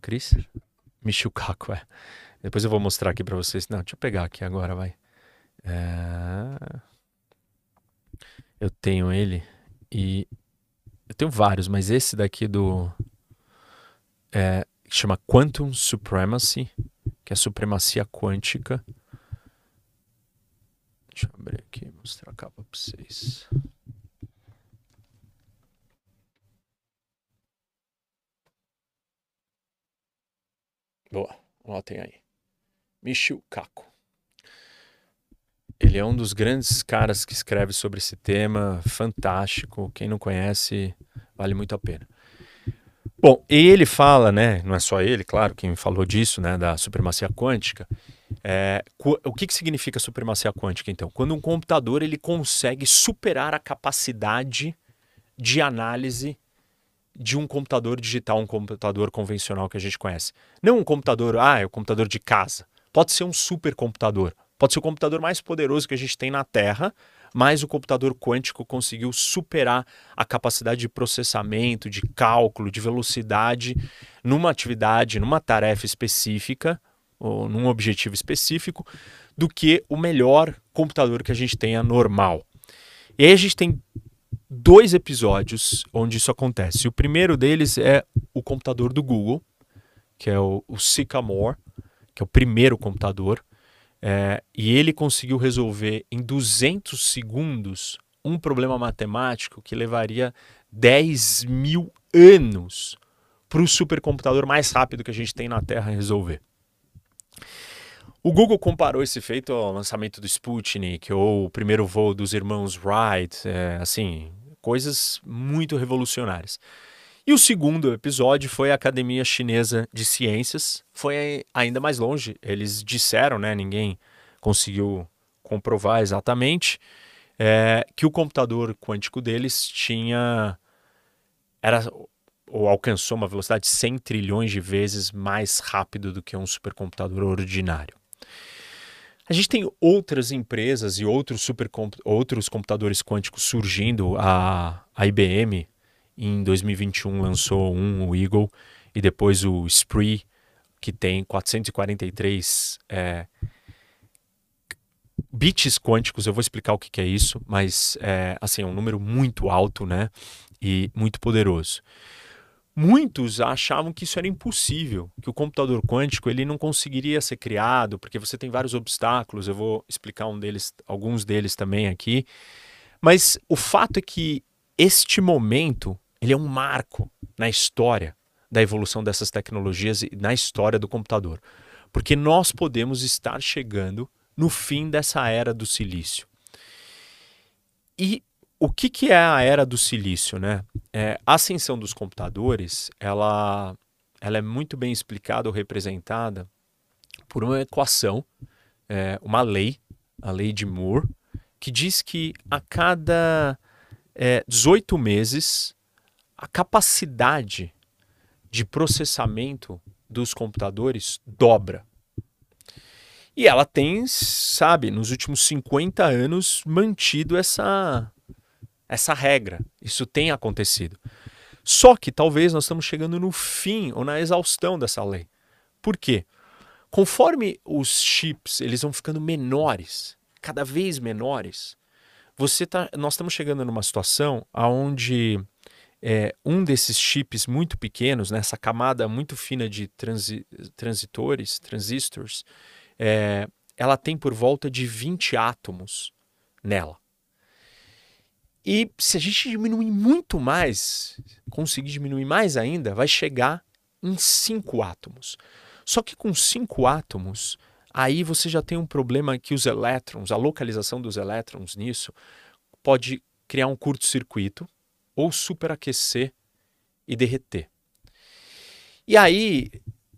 Chris Michio é. Depois eu vou mostrar aqui para vocês. Não, deixa eu pegar aqui agora, vai. É... Eu tenho ele e eu tenho vários, mas esse daqui do é, chama Quantum Supremacy que é supremacia quântica. Deixa eu abrir aqui e mostrar a capa para vocês. Boa, notem aí. Michio Kaku. Ele é um dos grandes caras que escreve sobre esse tema, fantástico. Quem não conhece, vale muito a pena. Bom, ele fala, né? Não é só ele, claro, quem falou disso, né? Da supremacia quântica. É, o que, que significa supremacia quântica, então? Quando um computador ele consegue superar a capacidade de análise de um computador digital, um computador convencional que a gente conhece. Não um computador, ah, é o um computador de casa. Pode ser um supercomputador. Pode ser o computador mais poderoso que a gente tem na Terra, mas o computador quântico conseguiu superar a capacidade de processamento, de cálculo, de velocidade numa atividade, numa tarefa específica, ou num objetivo específico, do que o melhor computador que a gente tenha normal. E aí a gente tem dois episódios onde isso acontece. O primeiro deles é o computador do Google, que é o, o Sycamore, que é o primeiro computador é, e ele conseguiu resolver em 200 segundos um problema matemático que levaria 10 mil anos para o supercomputador mais rápido que a gente tem na Terra resolver. O Google comparou esse feito ao lançamento do Sputnik ou o primeiro voo dos irmãos Wright, é, assim, coisas muito revolucionárias. E o segundo episódio foi a Academia Chinesa de Ciências. Foi ainda mais longe. Eles disseram, né? Ninguém conseguiu comprovar exatamente é, que o computador quântico deles tinha era ou alcançou uma velocidade 100 trilhões de vezes mais rápido do que um supercomputador ordinário. A gente tem outras empresas e outros, outros computadores quânticos surgindo. A, a IBM em 2021 lançou um, o Eagle, e depois o Spree, que tem 443 é, bits quânticos. Eu vou explicar o que, que é isso, mas é, assim, é um número muito alto né, e muito poderoso. Muitos achavam que isso era impossível, que o computador quântico ele não conseguiria ser criado, porque você tem vários obstáculos. Eu vou explicar um deles, alguns deles também aqui. Mas o fato é que este momento ele é um marco na história da evolução dessas tecnologias e na história do computador. Porque nós podemos estar chegando no fim dessa era do silício. E o que, que é a era do silício? Né? É, a ascensão dos computadores ela, ela é muito bem explicada ou representada por uma equação, é, uma lei, a lei de Moore, que diz que a cada é, 18 meses a capacidade de processamento dos computadores dobra. E ela tem, sabe, nos últimos 50 anos mantido essa essa regra. Isso tem acontecido. Só que talvez nós estamos chegando no fim ou na exaustão dessa lei. Por quê? Conforme os chips eles vão ficando menores, cada vez menores, você tá, nós estamos chegando numa situação onde é, um desses chips muito pequenos, nessa né, camada muito fina de transi transitores, transistores, é, ela tem por volta de 20 átomos nela. E se a gente diminuir muito mais, conseguir diminuir mais ainda, vai chegar em 5 átomos. Só que com 5 átomos, aí você já tem um problema que os elétrons, a localização dos elétrons nisso, pode criar um curto-circuito ou superaquecer e derreter. E aí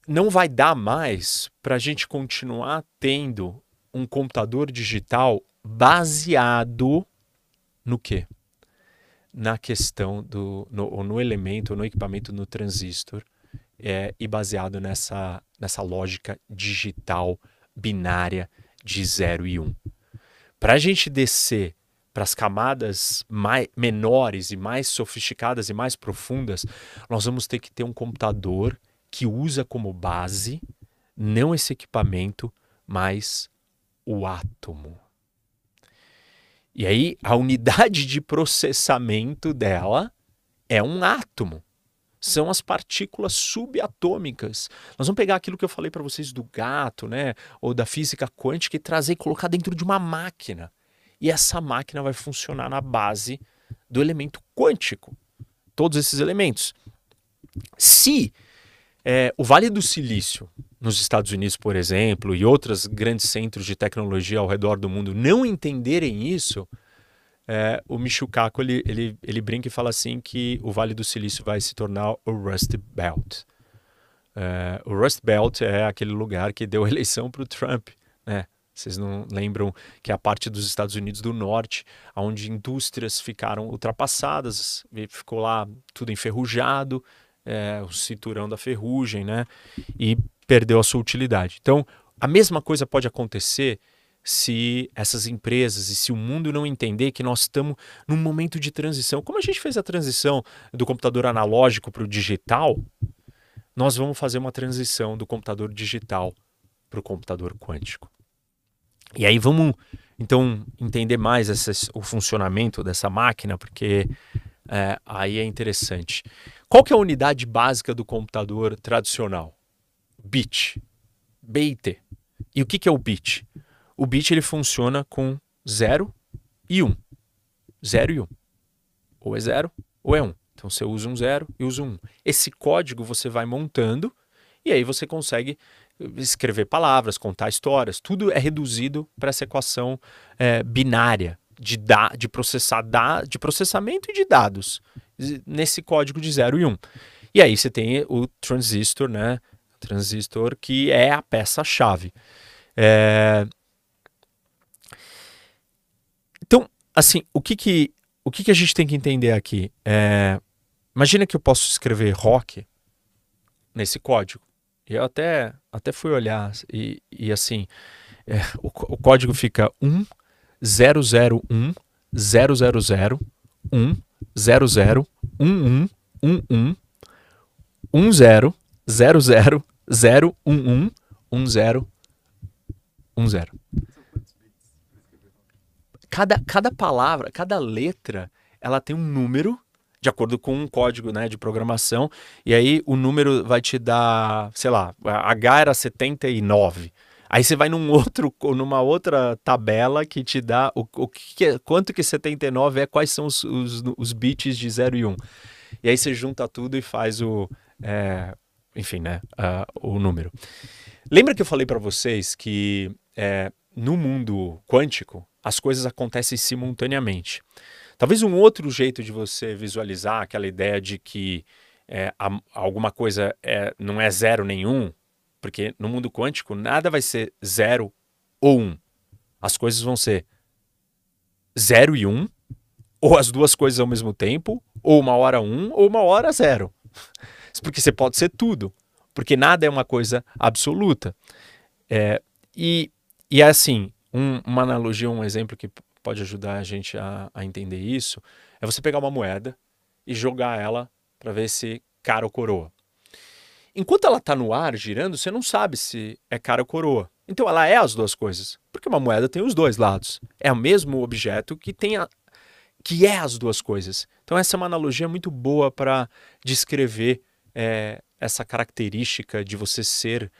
não vai dar mais para a gente continuar tendo um computador digital baseado no quê? Na questão do no, no elemento, no equipamento, no transistor é, e baseado nessa, nessa lógica digital binária de 0 e 1. Um. Para a gente descer para as camadas mais, menores e mais sofisticadas e mais profundas, nós vamos ter que ter um computador que usa como base não esse equipamento, mas o átomo. E aí a unidade de processamento dela é um átomo. São as partículas subatômicas. Nós vamos pegar aquilo que eu falei para vocês do gato, né, ou da física quântica e trazer e colocar dentro de uma máquina e essa máquina vai funcionar na base do elemento quântico. Todos esses elementos. Se é, o Vale do Silício, nos Estados Unidos, por exemplo, e outros grandes centros de tecnologia ao redor do mundo não entenderem isso, é, o Michio Kaku ele, ele, ele brinca e fala assim que o Vale do Silício vai se tornar o Rust Belt. É, o Rust Belt é aquele lugar que deu eleição para o Trump, né? Vocês não lembram que é a parte dos Estados Unidos do Norte, onde indústrias ficaram ultrapassadas, ficou lá tudo enferrujado, é, o cinturão da ferrugem, né? E perdeu a sua utilidade. Então, a mesma coisa pode acontecer se essas empresas e se o mundo não entender que nós estamos num momento de transição. Como a gente fez a transição do computador analógico para o digital, nós vamos fazer uma transição do computador digital para o computador quântico. E aí vamos então entender mais o funcionamento dessa máquina, porque é, aí é interessante. Qual que é a unidade básica do computador tradicional? Bit. BIT. E o que, que é o bit? O bit ele funciona com 0 e 1. Um. 0 e 1. Um. Ou é 0 ou é 1. Um. Então você usa um 0 e usa um 1. Esse código você vai montando e aí você consegue escrever palavras, contar histórias, tudo é reduzido para essa equação é, binária de, da, de, processar da, de processamento e de dados nesse código de 0 e 1. Um. E aí você tem o transistor, né? Transistor que é a peça-chave. É... Então, assim, o que que, o que que a gente tem que entender aqui? É... Imagina que eu posso escrever rock nesse código. E eu até, até fui olhar e, e assim, é, o, o, código fica 1 001 000 1 00 11 11 10 00 011 10 10. Cada, cada palavra, cada letra, ela tem um número de acordo com um código né, de programação, e aí o número vai te dar, sei lá, H era 79. Aí você vai num outro, numa outra tabela que te dá o, o que é, quanto que 79 é, quais são os, os, os, bits de 0 e 1. E aí você junta tudo e faz o, é, enfim, né, uh, o número. Lembra que eu falei para vocês que é, no mundo quântico as coisas acontecem simultaneamente. Talvez um outro jeito de você visualizar aquela ideia de que é, alguma coisa é, não é zero nenhum Porque no mundo quântico nada vai ser zero ou um. As coisas vão ser zero e um, ou as duas coisas ao mesmo tempo, ou uma hora um, ou uma hora zero. Porque você pode ser tudo. Porque nada é uma coisa absoluta. É, e, e é assim, um, uma analogia, um exemplo que pode ajudar a gente a, a entender isso, é você pegar uma moeda e jogar ela para ver se cara ou coroa. Enquanto ela está no ar girando, você não sabe se é cara ou coroa. Então ela é as duas coisas, porque uma moeda tem os dois lados. É o mesmo objeto que tem a, que é as duas coisas. Então essa é uma analogia muito boa para descrever é, essa característica de você ser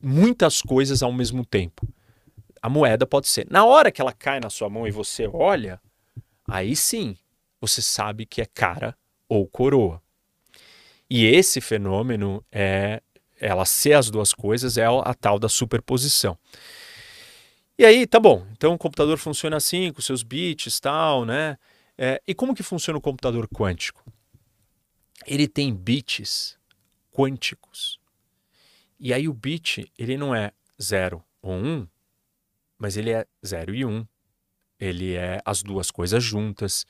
muitas coisas ao mesmo tempo. A moeda pode ser. Na hora que ela cai na sua mão e você olha, aí sim você sabe que é cara ou coroa. E esse fenômeno é ela ser as duas coisas é a tal da superposição. E aí, tá bom. Então o computador funciona assim, com seus bits tal, né? É, e como que funciona o computador quântico? Ele tem bits quânticos. E aí o bit, ele não é 0 ou 1, um, mas ele é 0 e 1. Um. Ele é as duas coisas juntas.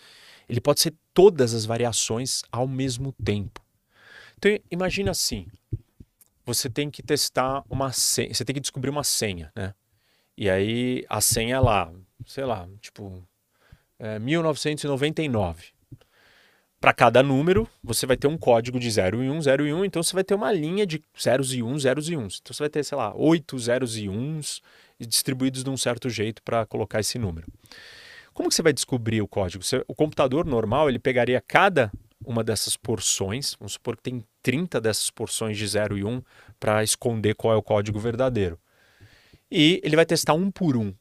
Ele pode ser todas as variações ao mesmo tempo. Então imagina assim, você tem que testar uma senha, você tem que descobrir uma senha, né? E aí a senha é lá, sei lá, tipo é, 1999. Para cada número, você vai ter um código de 0 e 1, 0 e 1, então você vai ter uma linha de zeros e 1, zeros e 1. Então você vai ter, sei lá, 8 zeros e 1 distribuídos de um certo jeito para colocar esse número. Como que você vai descobrir o código? O computador normal, ele pegaria cada uma dessas porções, vamos supor que tem 30 dessas porções de 0 e 1 um, para esconder qual é o código verdadeiro. E ele vai testar um por um. O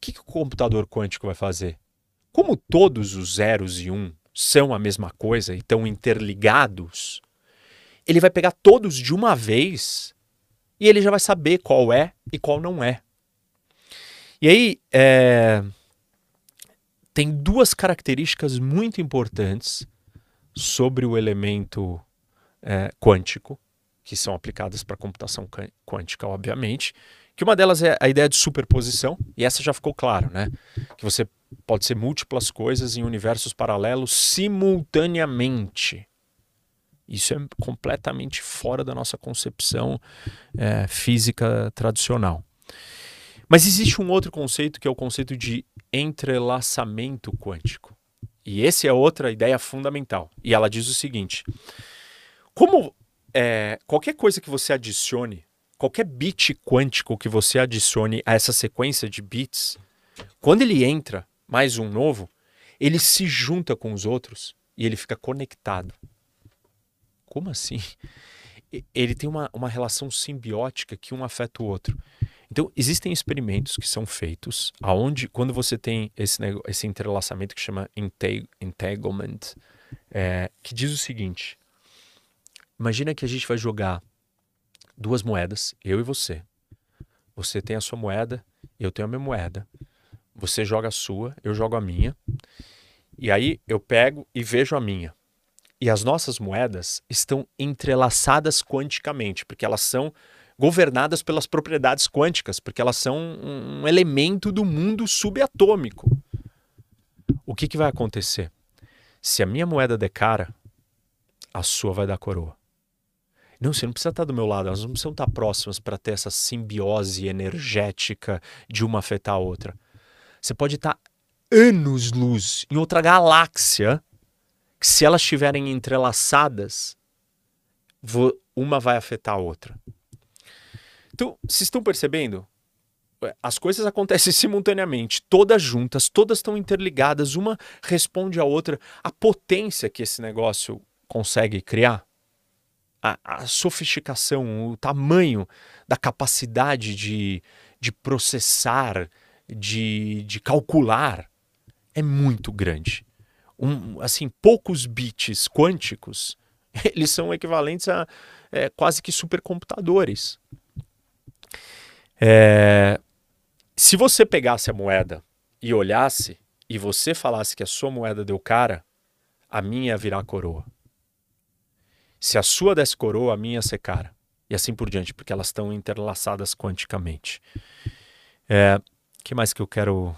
que, que o computador quântico vai fazer? Como todos os zeros e um são a mesma coisa e estão interligados, ele vai pegar todos de uma vez e ele já vai saber qual é e qual não é. E aí, é... tem duas características muito importantes sobre o elemento é, quântico, que são aplicadas para computação quântica, obviamente, que uma delas é a ideia de superposição, e essa já ficou claro, né? Que você pode ser múltiplas coisas em universos paralelos simultaneamente. Isso é completamente fora da nossa concepção é, física tradicional. Mas existe um outro conceito que é o conceito de entrelaçamento quântico. E esse é outra ideia fundamental. E ela diz o seguinte: como é, qualquer coisa que você adicione, qualquer bit quântico que você adicione a essa sequência de bits, quando ele entra mais um novo, ele se junta com os outros e ele fica conectado. Como assim? Ele tem uma, uma relação simbiótica que um afeta o outro. Então, existem experimentos que são feitos aonde, quando você tem esse, esse entrelaçamento que chama entanglement, é, que diz o seguinte: imagina que a gente vai jogar duas moedas, eu e você. Você tem a sua moeda, eu tenho a minha moeda. Você joga a sua, eu jogo a minha. E aí eu pego e vejo a minha. E as nossas moedas estão entrelaçadas quanticamente, porque elas são governadas pelas propriedades quânticas, porque elas são um elemento do mundo subatômico. O que, que vai acontecer? Se a minha moeda der cara, a sua vai dar coroa. Não, você não precisa estar do meu lado, elas não precisam estar próximas para ter essa simbiose energética de uma afetar a outra. Você pode estar anos-luz em outra galáxia, que se elas estiverem entrelaçadas, uma vai afetar a outra. Então, vocês estão percebendo? As coisas acontecem simultaneamente, todas juntas, todas estão interligadas, uma responde à outra. A potência que esse negócio consegue criar, a, a sofisticação, o tamanho da capacidade de, de processar de, de calcular é muito grande. Um, assim, poucos bits quânticos, eles são equivalentes a é, quase que supercomputadores. É, se você pegasse a moeda e olhasse e você falasse que a sua moeda deu cara, a minha ia virar coroa. Se a sua desse coroa, a minha ia ser cara. e assim por diante, porque elas estão interlaçadas quanticamente. É, que mais que eu quero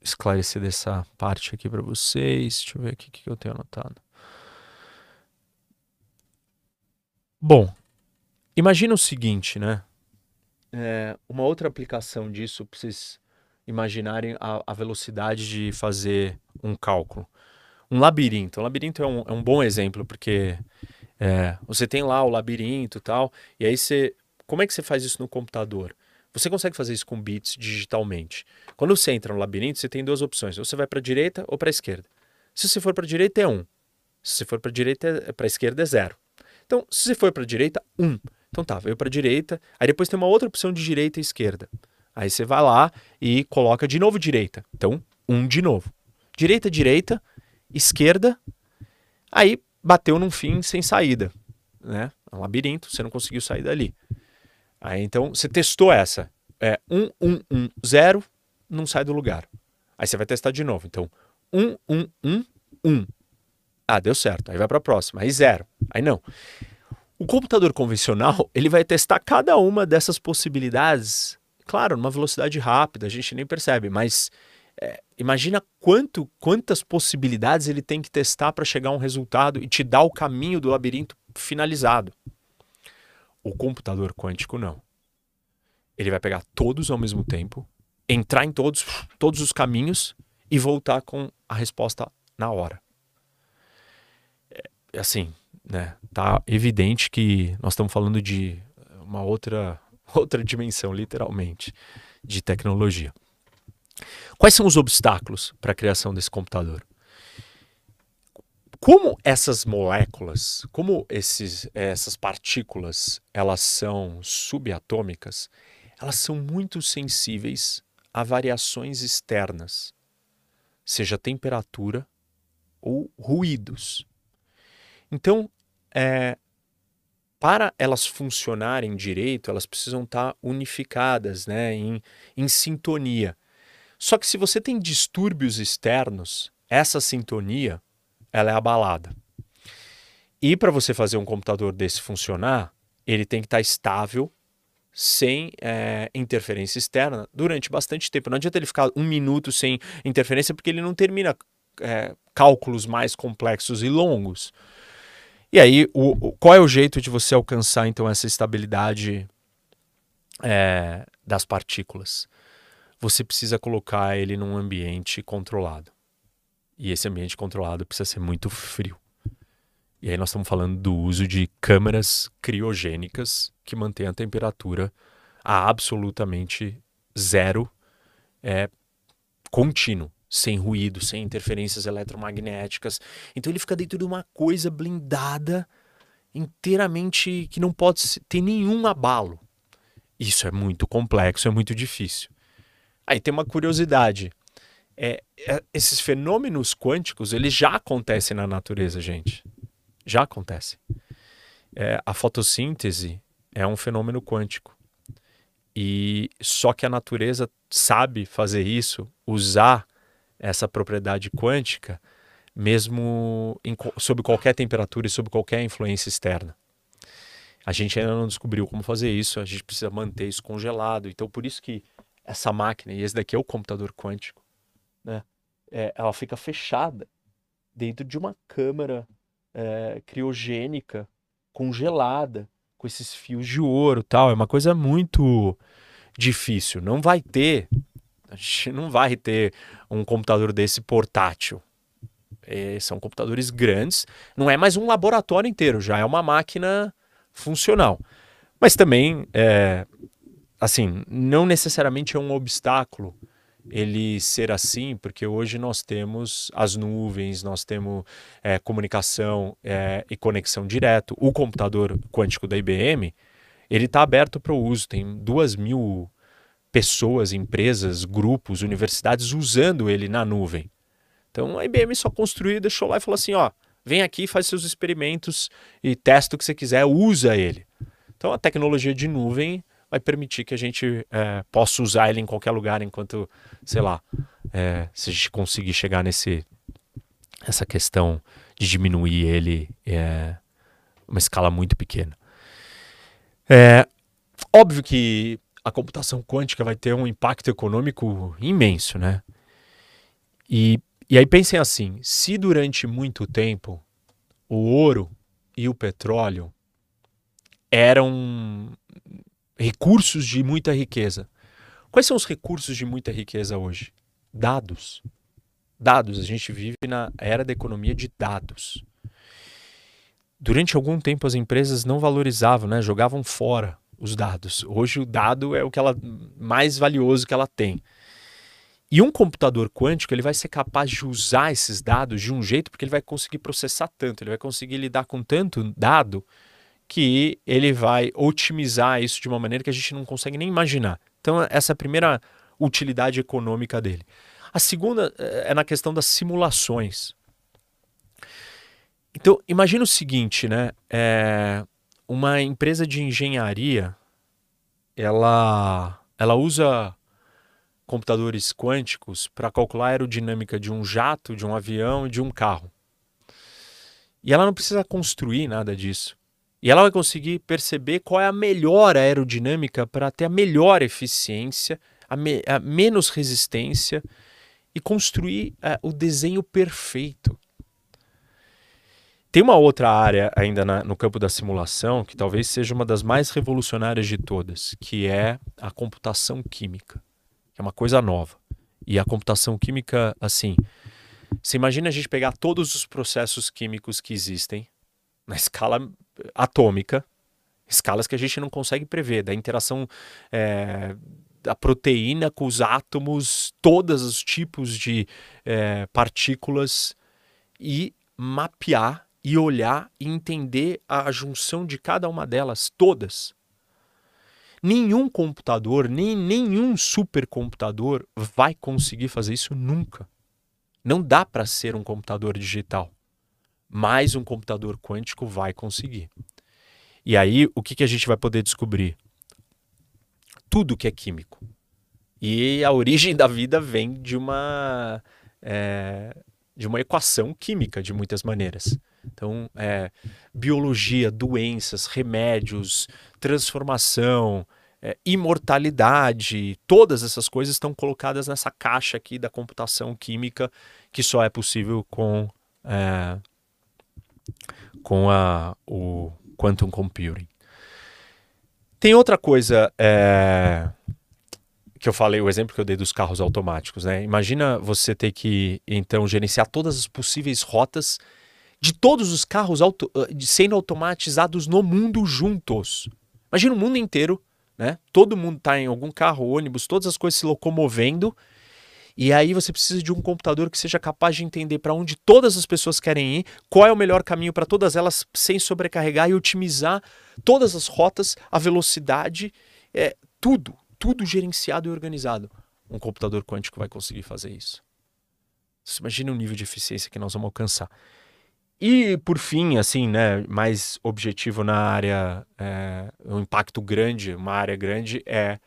esclarecer dessa parte aqui para vocês? Deixa eu ver aqui o que eu tenho anotado. Bom, imagina o seguinte, né? É, uma outra aplicação disso para vocês imaginarem a, a, velocidade de fazer um cálculo. Um labirinto. Um labirinto é um, é um bom exemplo, porque é, você tem lá o labirinto e tal, e aí você. Como é que você faz isso no computador? Você consegue fazer isso com bits digitalmente. Quando você entra no labirinto, você tem duas opções. Ou você vai para a direita ou para a esquerda. Se você for para a direita, é 1. Um. Se você for para a direita, é, para a esquerda, é 0. Então, se você for para a direita, 1. Um. Então tá, veio para a direita. Aí depois tem uma outra opção de direita e esquerda. Aí você vai lá e coloca de novo direita. Então, 1 um de novo. Direita, direita, esquerda. Aí bateu num fim sem saída. Né? É um labirinto, você não conseguiu sair dali. Aí então você testou essa. É 1, 1, 1, 0, não sai do lugar. Aí você vai testar de novo. Então, 1, 1, 1, 1. Ah, deu certo. Aí vai para a próxima. Aí 0. Aí não. O computador convencional, ele vai testar cada uma dessas possibilidades, claro, numa velocidade rápida, a gente nem percebe, mas é, imagina quanto, quantas possibilidades ele tem que testar para chegar a um resultado e te dar o caminho do labirinto finalizado. O computador quântico não. Ele vai pegar todos ao mesmo tempo, entrar em todos, todos os caminhos e voltar com a resposta na hora. É, assim, né? Tá evidente que nós estamos falando de uma outra outra dimensão, literalmente, de tecnologia. Quais são os obstáculos para a criação desse computador? Como essas moléculas, como esses, essas partículas, elas são subatômicas, elas são muito sensíveis a variações externas, seja temperatura ou ruídos. Então, é, para elas funcionarem direito, elas precisam estar unificadas, né, em, em sintonia. Só que se você tem distúrbios externos, essa sintonia ela é abalada. E para você fazer um computador desse funcionar, ele tem que estar tá estável, sem é, interferência externa, durante bastante tempo. Não adianta ele ficar um minuto sem interferência, porque ele não termina é, cálculos mais complexos e longos. E aí, o, o, qual é o jeito de você alcançar então essa estabilidade é, das partículas? Você precisa colocar ele num ambiente controlado. E esse ambiente controlado precisa ser muito frio. E aí nós estamos falando do uso de câmeras criogênicas que mantêm a temperatura a absolutamente zero é, contínuo, sem ruído, sem interferências eletromagnéticas. Então ele fica dentro de uma coisa blindada, inteiramente que não pode ter nenhum abalo. Isso é muito complexo, é muito difícil. Aí tem uma curiosidade é, é, esses fenômenos quânticos eles já acontecem na natureza, gente. Já acontece. É, a fotossíntese é um fenômeno quântico. E só que a natureza sabe fazer isso, usar essa propriedade quântica, mesmo em, sob qualquer temperatura e sob qualquer influência externa. A gente ainda não descobriu como fazer isso, a gente precisa manter isso congelado. Então, por isso que essa máquina, e esse daqui é o computador quântico, né? É, ela fica fechada dentro de uma câmara é, criogênica, congelada, com esses fios de ouro tal. É uma coisa muito difícil. Não vai ter, a gente não vai ter um computador desse portátil. É, são computadores grandes, não é mais um laboratório inteiro, já é uma máquina funcional. Mas também, é, assim, não necessariamente é um obstáculo ele ser assim, porque hoje nós temos as nuvens, nós temos é, comunicação é, e conexão direto. O computador quântico da IBM, ele está aberto para o uso. Tem duas mil pessoas, empresas, grupos, universidades usando ele na nuvem. Então a IBM só construiu, deixou lá e falou assim, ó, vem aqui, faz seus experimentos e testa o que você quiser, usa ele. Então a tecnologia de nuvem vai permitir que a gente é, possa usar ele em qualquer lugar enquanto, sei lá, é, se a gente conseguir chegar nesse essa questão de diminuir ele é uma escala muito pequena. É óbvio que a computação quântica vai ter um impacto econômico imenso, né? E, e aí pensem assim: se durante muito tempo o ouro e o petróleo eram recursos de muita riqueza, quais são os recursos de muita riqueza hoje? Dados. Dados. A gente vive na era da economia de dados. Durante algum tempo as empresas não valorizavam, né? jogavam fora os dados. Hoje o dado é o que ela mais valioso que ela tem. E um computador quântico ele vai ser capaz de usar esses dados de um jeito porque ele vai conseguir processar tanto, ele vai conseguir lidar com tanto dado que ele vai otimizar isso de uma maneira que a gente não consegue nem imaginar. Então essa é a primeira utilidade econômica dele. A segunda eh, é na questão das simulações. Então imagina o seguinte, né? É, uma empresa de engenharia ela ela usa computadores quânticos para calcular a aerodinâmica de um jato, de um avião e de um carro. E ela não precisa construir nada disso. E ela vai conseguir perceber qual é a melhor aerodinâmica para ter a melhor eficiência, a, me a menos resistência e construir uh, o desenho perfeito. Tem uma outra área ainda na, no campo da simulação que talvez seja uma das mais revolucionárias de todas, que é a computação química, que é uma coisa nova. E a computação química, assim, você imagina a gente pegar todos os processos químicos que existem na escala atômica, escalas que a gente não consegue prever, da interação é, da proteína com os átomos, todos os tipos de é, partículas e mapear e olhar e entender a junção de cada uma delas, todas. Nenhum computador, nem nenhum supercomputador vai conseguir fazer isso nunca. Não dá para ser um computador digital, mas um computador quântico vai conseguir. E aí, o que, que a gente vai poder descobrir? Tudo que é químico. E a origem da vida vem de uma, é, de uma equação química, de muitas maneiras. Então, é, biologia, doenças, remédios, transformação, é, imortalidade, todas essas coisas estão colocadas nessa caixa aqui da computação química que só é possível com, é, com a, o quantum computing. Tem outra coisa é, que eu falei, o exemplo que eu dei dos carros automáticos, né? Imagina você ter que então gerenciar todas as possíveis rotas de todos os carros auto, ah, sendo automatizados no mundo juntos. Imagina o mundo inteiro, né? Todo mundo está em algum carro, ônibus, todas as coisas se locomovendo. E aí você precisa de um computador que seja capaz de entender para onde todas as pessoas querem ir, qual é o melhor caminho para todas elas sem sobrecarregar e otimizar todas as rotas, a velocidade, é, tudo, tudo gerenciado e organizado. Um computador quântico vai conseguir fazer isso. Você imagina o nível de eficiência que nós vamos alcançar. E por fim, assim, né, mais objetivo na área, é, um impacto grande, uma área grande é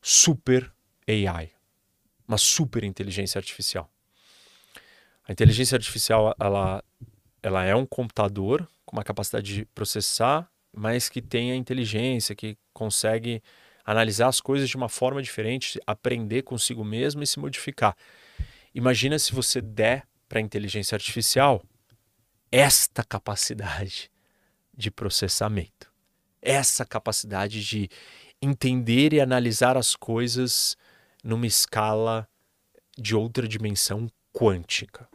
super AI, uma super inteligência artificial. A inteligência artificial, ela, ela é um computador com uma capacidade de processar, mas que tem a inteligência, que consegue analisar as coisas de uma forma diferente, aprender consigo mesmo e se modificar. Imagina se você der para a inteligência artificial esta capacidade de processamento, essa capacidade de entender e analisar as coisas numa escala de outra dimensão quântica.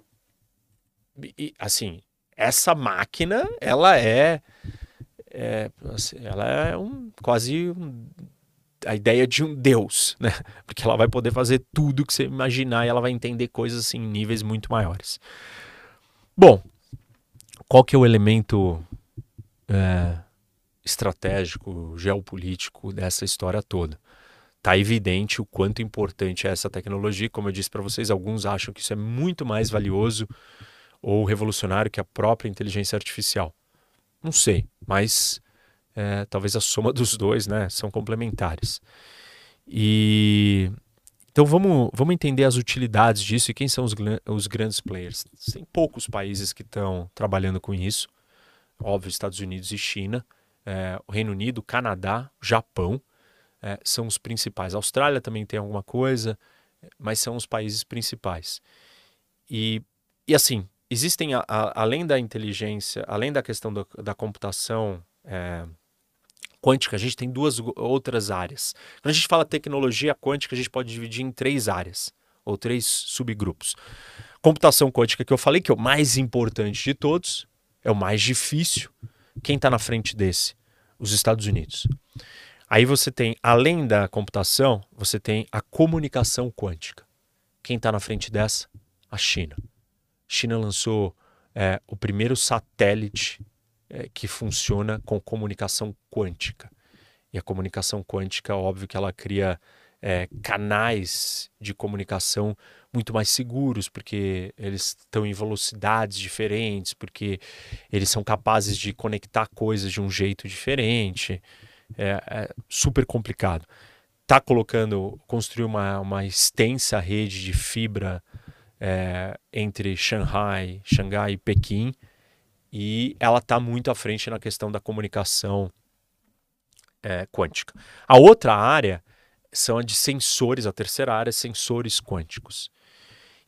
E, assim, essa máquina, ela é, é assim, ela é um, quase um, a ideia de um deus, né? Porque ela vai poder fazer tudo que você imaginar e ela vai entender coisas assim, em níveis muito maiores. Bom, qual que é o elemento é, estratégico, geopolítico dessa história toda? Está evidente o quanto importante é essa tecnologia. Como eu disse para vocês, alguns acham que isso é muito mais valioso ou revolucionário que a própria inteligência artificial. Não sei, mas é, talvez a soma dos dois né, são complementares. E então vamos, vamos entender as utilidades disso e quem são os, os grandes players. Tem poucos países que estão trabalhando com isso. Óbvio, Estados Unidos e China. é, o Reino Unido, Canadá, Japão é, são os principais. A Austrália também tem alguma coisa, mas são os países principais. E, e assim, existem, a, a, além da inteligência, além da questão do, da computação é, quântica, a gente tem duas outras áreas. Quando a gente fala tecnologia quântica, a gente pode dividir em três áreas, ou três subgrupos. Computação quântica, que eu falei que é o mais importante de todos, é o mais difícil. Quem está na frente desse? Os Estados Unidos. Aí você tem, além da computação, você tem a comunicação quântica. Quem está na frente dessa? A China. A China lançou é, o primeiro satélite é, que funciona com comunicação quântica. E a comunicação quântica, óbvio que ela cria é, canais de comunicação muito mais seguros, porque eles estão em velocidades diferentes, porque eles são capazes de conectar coisas de um jeito diferente. É, é super complicado. Está colocando, construir uma, uma extensa rede de fibra é, entre Shanghai, Xangai e Pequim, e ela está muito à frente na questão da comunicação é, quântica. A outra área são a de sensores, a terceira área, sensores quânticos.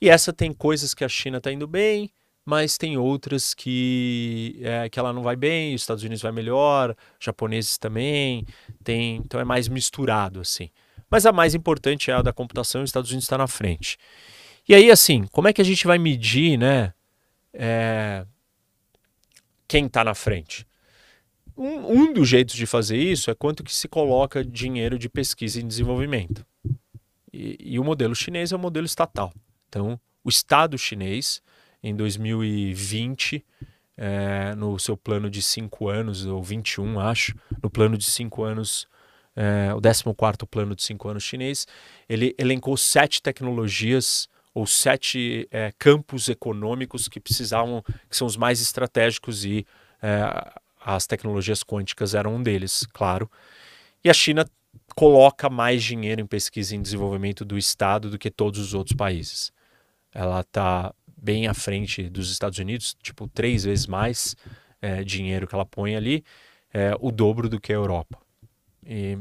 E essa tem coisas que a China está indo bem, mas tem outras que, é, que ela não vai bem, os Estados Unidos vai melhor, japoneses também, tem, então é mais misturado assim. Mas a mais importante é a da computação os Estados Unidos está na frente. E aí, assim, como é que a gente vai medir, né, é, quem está na frente? Um, um dos jeitos de fazer isso é quanto que se coloca dinheiro de pesquisa e desenvolvimento. E, e o modelo chinês é o modelo estatal. Então, o Estado chinês, em 2020, é, no seu plano de cinco anos, ou 21, acho, no plano de cinco anos, é, o 14 plano de cinco anos chinês, ele elencou sete tecnologias ou sete é, campos econômicos que precisavam, que são os mais estratégicos e é, as tecnologias quânticas eram um deles, claro. E a China coloca mais dinheiro em pesquisa e desenvolvimento do Estado do que todos os outros países ela está bem à frente dos Estados Unidos, tipo três vezes mais é, dinheiro que ela põe ali, é, o dobro do que a Europa. E,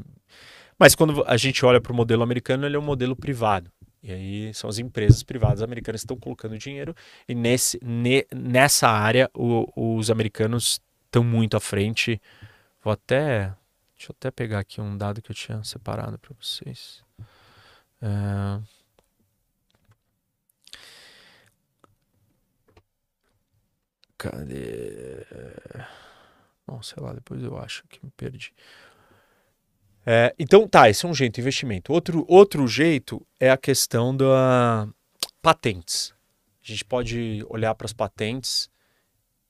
mas quando a gente olha para o modelo americano, ele é um modelo privado. E aí são as empresas privadas americanas que estão colocando dinheiro e nesse, ne, nessa área o, os americanos estão muito à frente. Vou até deixa eu até pegar aqui um dado que eu tinha separado para vocês. É, Cadê? Bom, sei lá, depois eu acho que me perdi. É, então, tá, esse é um jeito investimento. Outro, outro jeito é a questão da patentes. A gente pode olhar para as patentes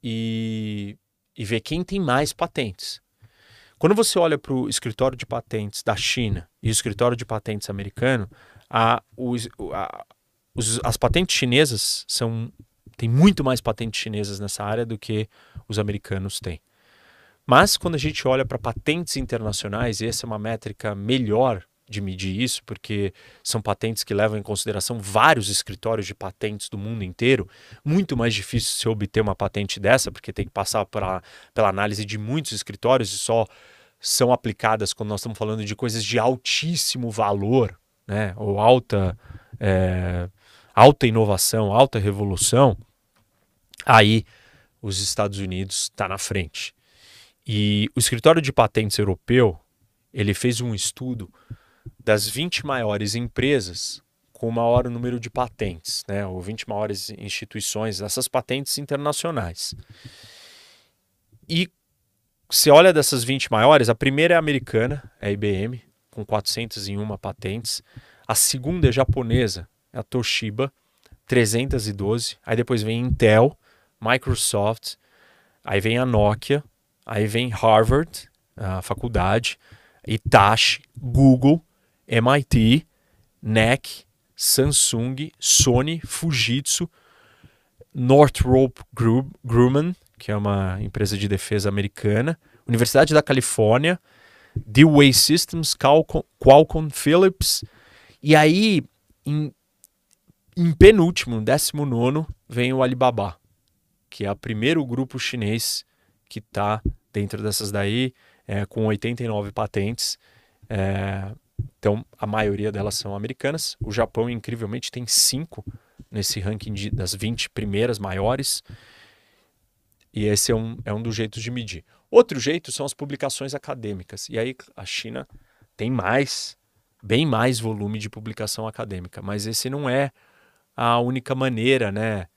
e, e ver quem tem mais patentes. Quando você olha para o escritório de patentes da China e o escritório de patentes americano, a, os, a, os, as patentes chinesas são tem muito mais patentes chinesas nessa área do que os americanos têm. Mas quando a gente olha para patentes internacionais, e essa é uma métrica melhor de medir isso, porque são patentes que levam em consideração vários escritórios de patentes do mundo inteiro. Muito mais difícil se obter uma patente dessa, porque tem que passar pra, pela análise de muitos escritórios e só são aplicadas quando nós estamos falando de coisas de altíssimo valor, né? ou alta. É, alta inovação, alta revolução, aí os Estados Unidos está na frente. E o escritório de patentes europeu, ele fez um estudo das 20 maiores empresas com maior número de patentes, né, ou 20 maiores instituições dessas patentes internacionais. E você olha dessas 20 maiores, a primeira é americana, é a IBM, com 401 patentes. A segunda é japonesa, é a Toshiba, 312. Aí depois vem Intel, Microsoft, aí vem a Nokia, aí vem Harvard, a faculdade, Itachi, Google, MIT, NEC, Samsung, Sony, Fujitsu, Northrop Grumman, que é uma empresa de defesa americana, Universidade da Califórnia, Dewey Systems, Qualcomm, Qualcomm Philips, e aí em em penúltimo, décimo nono, vem o Alibaba, que é o primeiro grupo chinês que está dentro dessas daí. é, com 89 patentes. É, então, a maioria delas são americanas. O Japão, incrivelmente, tem cinco nesse ranking de, das 20 primeiras maiores. E esse é um, é um dos jeitos de medir. Outro jeito são as publicações acadêmicas. E aí a China tem mais, bem mais volume de publicação acadêmica. Mas esse não é a única maneira, né?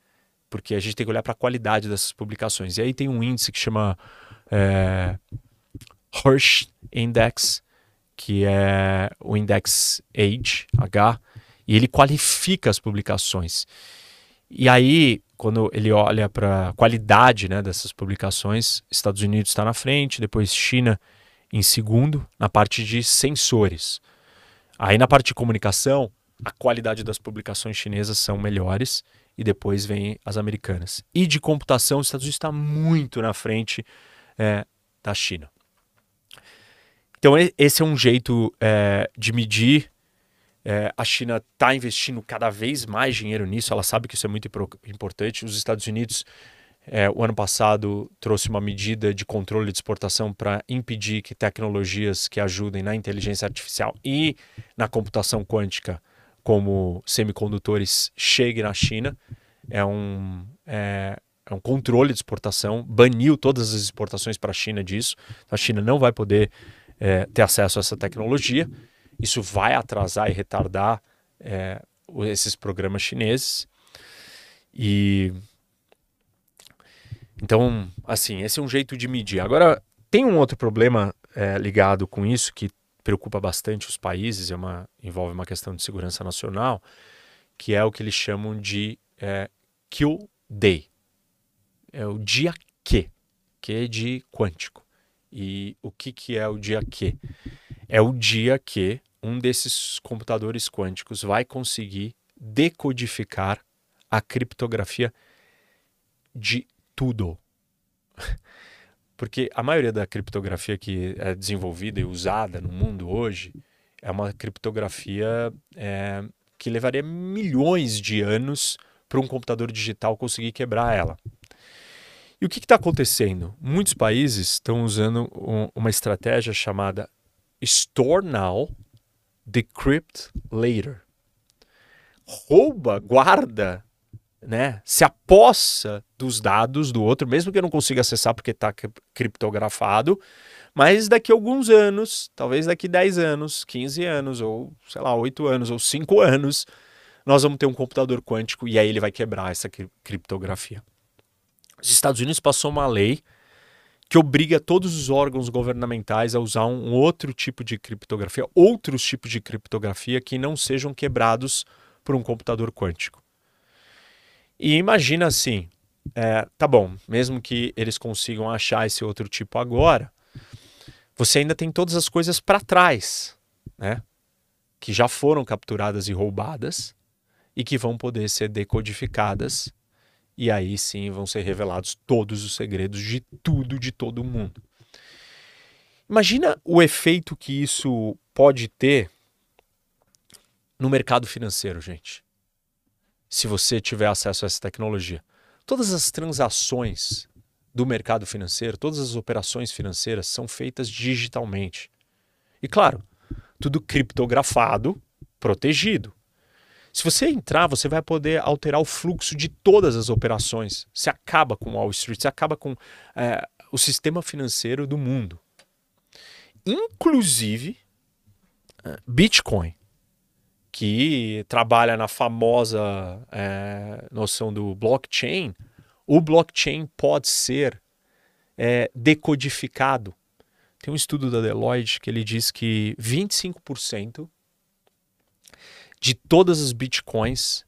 Porque a gente tem que olhar para a qualidade dessas publicações. E aí tem um índice que chama é, Hirsch Index, que é o Index Age, H, e ele qualifica as publicações. E aí, quando ele olha para a qualidade né, dessas publicações, Estados Unidos está na frente, depois China em segundo, na parte de sensores. Aí na parte de comunicação, a qualidade das publicações chinesas são melhores e depois vem as americanas. E de computação, os Estados Unidos está muito na frente é, da China. Então, esse é um jeito é, de medir. É, a China está investindo cada vez mais dinheiro nisso, ela sabe que isso é muito importante. Os Estados Unidos, é, o ano passado, trouxe uma medida de controle de exportação para impedir que tecnologias que ajudem na inteligência artificial e na computação quântica, como semicondutores, cheguem na China. É um, é, é um controle de exportação, baniu todas as exportações para a China disso. A China não vai poder é, ter acesso a essa tecnologia. Isso vai atrasar e retardar é, esses programas chineses. E então, assim, esse é um jeito de medir. Agora, tem um outro problema é, ligado com isso que preocupa bastante os países, é uma, envolve uma questão de segurança nacional, que é o que eles chamam de é, Kill Day. É o dia que é de quântico. E o que, que é o dia que? É o dia que um desses computadores quânticos vai conseguir decodificar a criptografia de tudo. Porque a maioria da criptografia que é desenvolvida e usada no mundo hoje é uma criptografia é, que levaria milhões de anos para um computador digital conseguir quebrar ela. E o que está acontecendo? Muitos países estão usando um, uma estratégia chamada Store Now, Decrypt Later. Rouba, guarda, né? se apossa dos dados do outro, mesmo que eu não consiga acessar porque está criptografado, mas daqui a alguns anos, talvez daqui 10 anos, 15 anos, ou sei lá, 8 anos, ou 5 anos, nós vamos ter um computador quântico e aí ele vai quebrar essa criptografia. Os Estados Unidos passou uma lei que obriga todos os órgãos governamentais a usar um outro tipo de criptografia, outros tipos de criptografia que não sejam quebrados por um computador quântico. E imagina assim, é, tá bom, mesmo que eles consigam achar esse outro tipo agora, você ainda tem todas as coisas para trás, né? Que já foram capturadas e roubadas e que vão poder ser decodificadas e aí sim vão ser revelados todos os segredos de tudo, de todo mundo. Imagina o efeito que isso pode ter no mercado financeiro, gente. Se você tiver acesso a essa tecnologia. Todas as transações do mercado financeiro, todas as operações financeiras são feitas digitalmente. E claro, tudo criptografado, protegido. Se você entrar, você vai poder alterar o fluxo de todas as operações. Você acaba com Wall Street, você acaba com é, o sistema financeiro do mundo. Inclusive é, Bitcoin, que trabalha na famosa é, noção do blockchain. O blockchain pode ser é, decodificado. Tem um estudo da Deloitte que ele diz que 25% de todas as bitcoins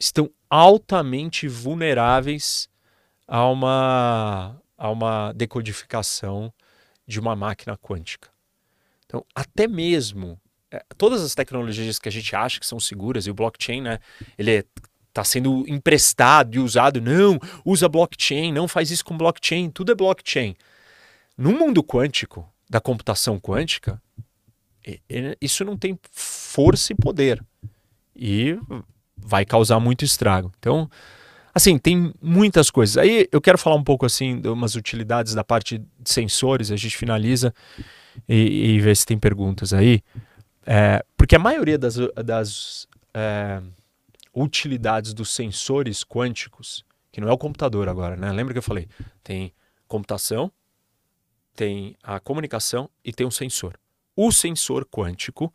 estão altamente vulneráveis a uma, a uma decodificação de uma máquina quântica. Então, até mesmo todas as tecnologias que a gente acha que são seguras, e o blockchain, né, ele está é, sendo emprestado e usado, não, usa blockchain, não faz isso com blockchain, tudo é blockchain. No mundo quântico, da computação quântica, isso não tem força e poder e vai causar muito estrago. Então, Assim, tem muitas coisas. Aí eu quero falar um pouco assim de umas utilidades da parte de sensores, a gente finaliza e, e vê se tem perguntas aí. É, porque a maioria das, das é, utilidades dos sensores quânticos, que não é o computador agora, né? Lembra que eu falei? Tem computação, tem a comunicação e tem um sensor. O sensor quântico,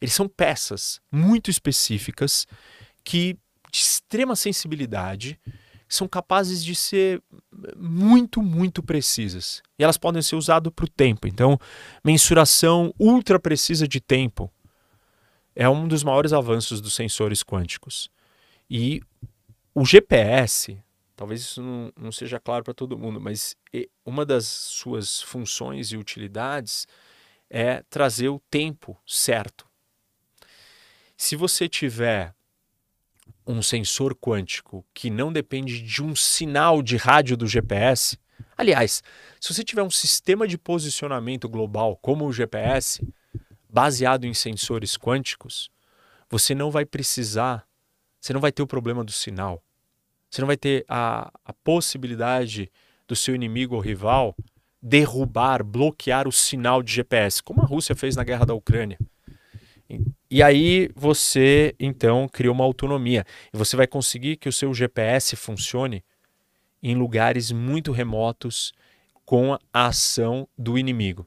eles são peças muito específicas que de extrema sensibilidade, são capazes de ser muito, muito precisas. E elas podem ser usadas para o tempo. Então, mensuração ultra precisa de tempo é um dos maiores avanços dos sensores quânticos. E o GPS, talvez isso não, não seja claro para todo mundo, mas uma das suas funções e utilidades é trazer o tempo certo. Se você tiver um sensor quântico que não depende de um sinal de rádio do GPS. Aliás, se você tiver um sistema de posicionamento global como o GPS, baseado em sensores quânticos, você não vai precisar, você não vai ter o problema do sinal. Você não vai ter a, a possibilidade do seu inimigo ou rival derrubar, bloquear o sinal de GPS, como a Rússia fez na guerra da Ucrânia. E aí você então cria uma autonomia e você vai conseguir que o seu GPS funcione em lugares muito remotos com a ação do inimigo.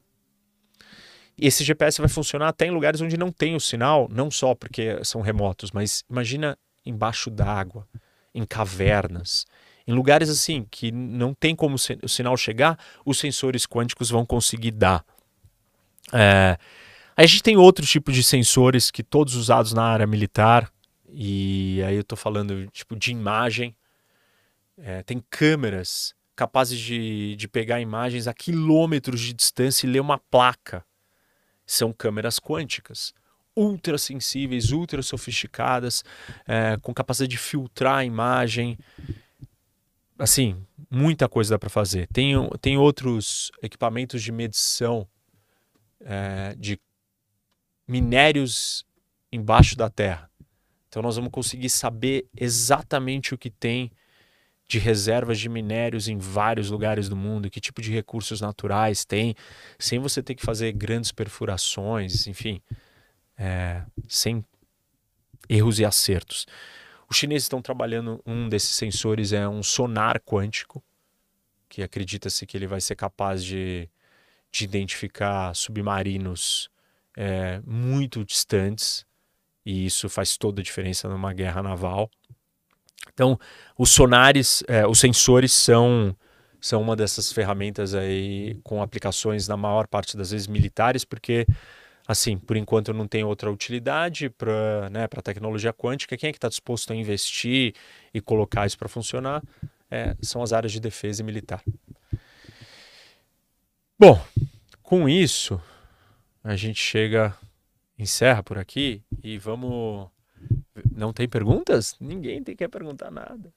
Esse GPS vai funcionar até em lugares onde não tem o sinal, não só porque são remotos, mas imagina embaixo d'água, em cavernas, em lugares assim que não tem como o sinal chegar, os sensores quânticos vão conseguir dar. É, A gente tem outros tipos de sensores que todos usados na área militar, e aí eu estou falando tipo de imagem. É, tem câmeras capazes de, de pegar imagens a quilômetros de distância e ler uma placa. São câmeras quânticas, ultra sensíveis, ultra sofisticadas, é, com capacidade de filtrar a imagem. Assim, muita coisa dá para fazer. Tem, tem outros equipamentos de medição é, de minérios embaixo da terra. Então nós vamos conseguir saber exatamente o que tem de reservas de minérios em vários lugares do mundo, que tipo de recursos naturais tem, sem você ter que fazer grandes perfurações, enfim, é, sem erros e acertos. Os chineses estão trabalhando, um desses sensores é um sonar quântico, que acredita-se que ele vai ser capaz de, de identificar submarinos é, muito distantes, e isso faz toda a diferença numa guerra naval. Então, os sonares, é, os sensores são, são uma dessas ferramentas aí com aplicações na maior parte das vezes militares, porque assim, por enquanto não tem outra utilidade para né, a tecnologia quântica. Quem é que está disposto a investir e colocar isso para funcionar? É, são as áreas de defesa militar. Bom, com isso, a gente chega, encerra por aqui e vamos. Não tem perguntas? Ninguém tem que perguntar nada.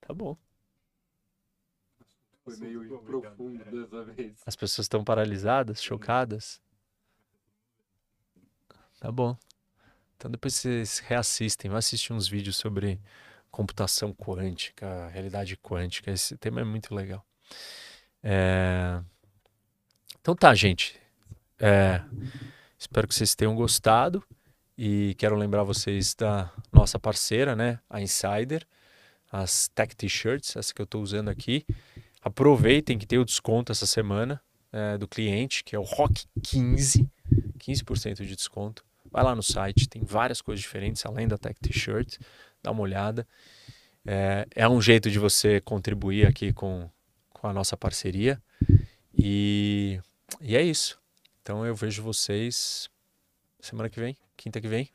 Tá bom. Foi meio profundo dessa vez. As pessoas estão paralisadas, chocadas. Tá bom. Então depois vocês reassistem, vão assistir uns vídeos sobre computação quântica, realidade quântica. Esse tema é muito legal. É... Então tá, gente. É, espero que vocês tenham gostado e quero lembrar vocês da nossa parceira, né, a Insider, as Tech T-shirts, essa que eu estou usando aqui. Aproveitem que tem o desconto essa semana é, do cliente, que é o Rock 15, 15% de desconto. Vai lá no site, tem várias coisas diferentes além da Tech T-shirt, dá uma olhada. É, é um jeito de você contribuir aqui com, com a nossa parceria. E e é isso. Então eu vejo vocês semana que vem, quinta que vem.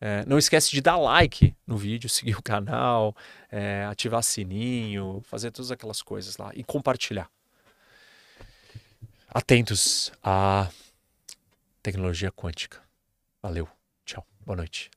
É, não esquece de dar like no vídeo, seguir o canal, é, ativar sininho, fazer todas aquelas coisas lá e compartilhar. Atentos à tecnologia quântica. Valeu, tchau, boa noite.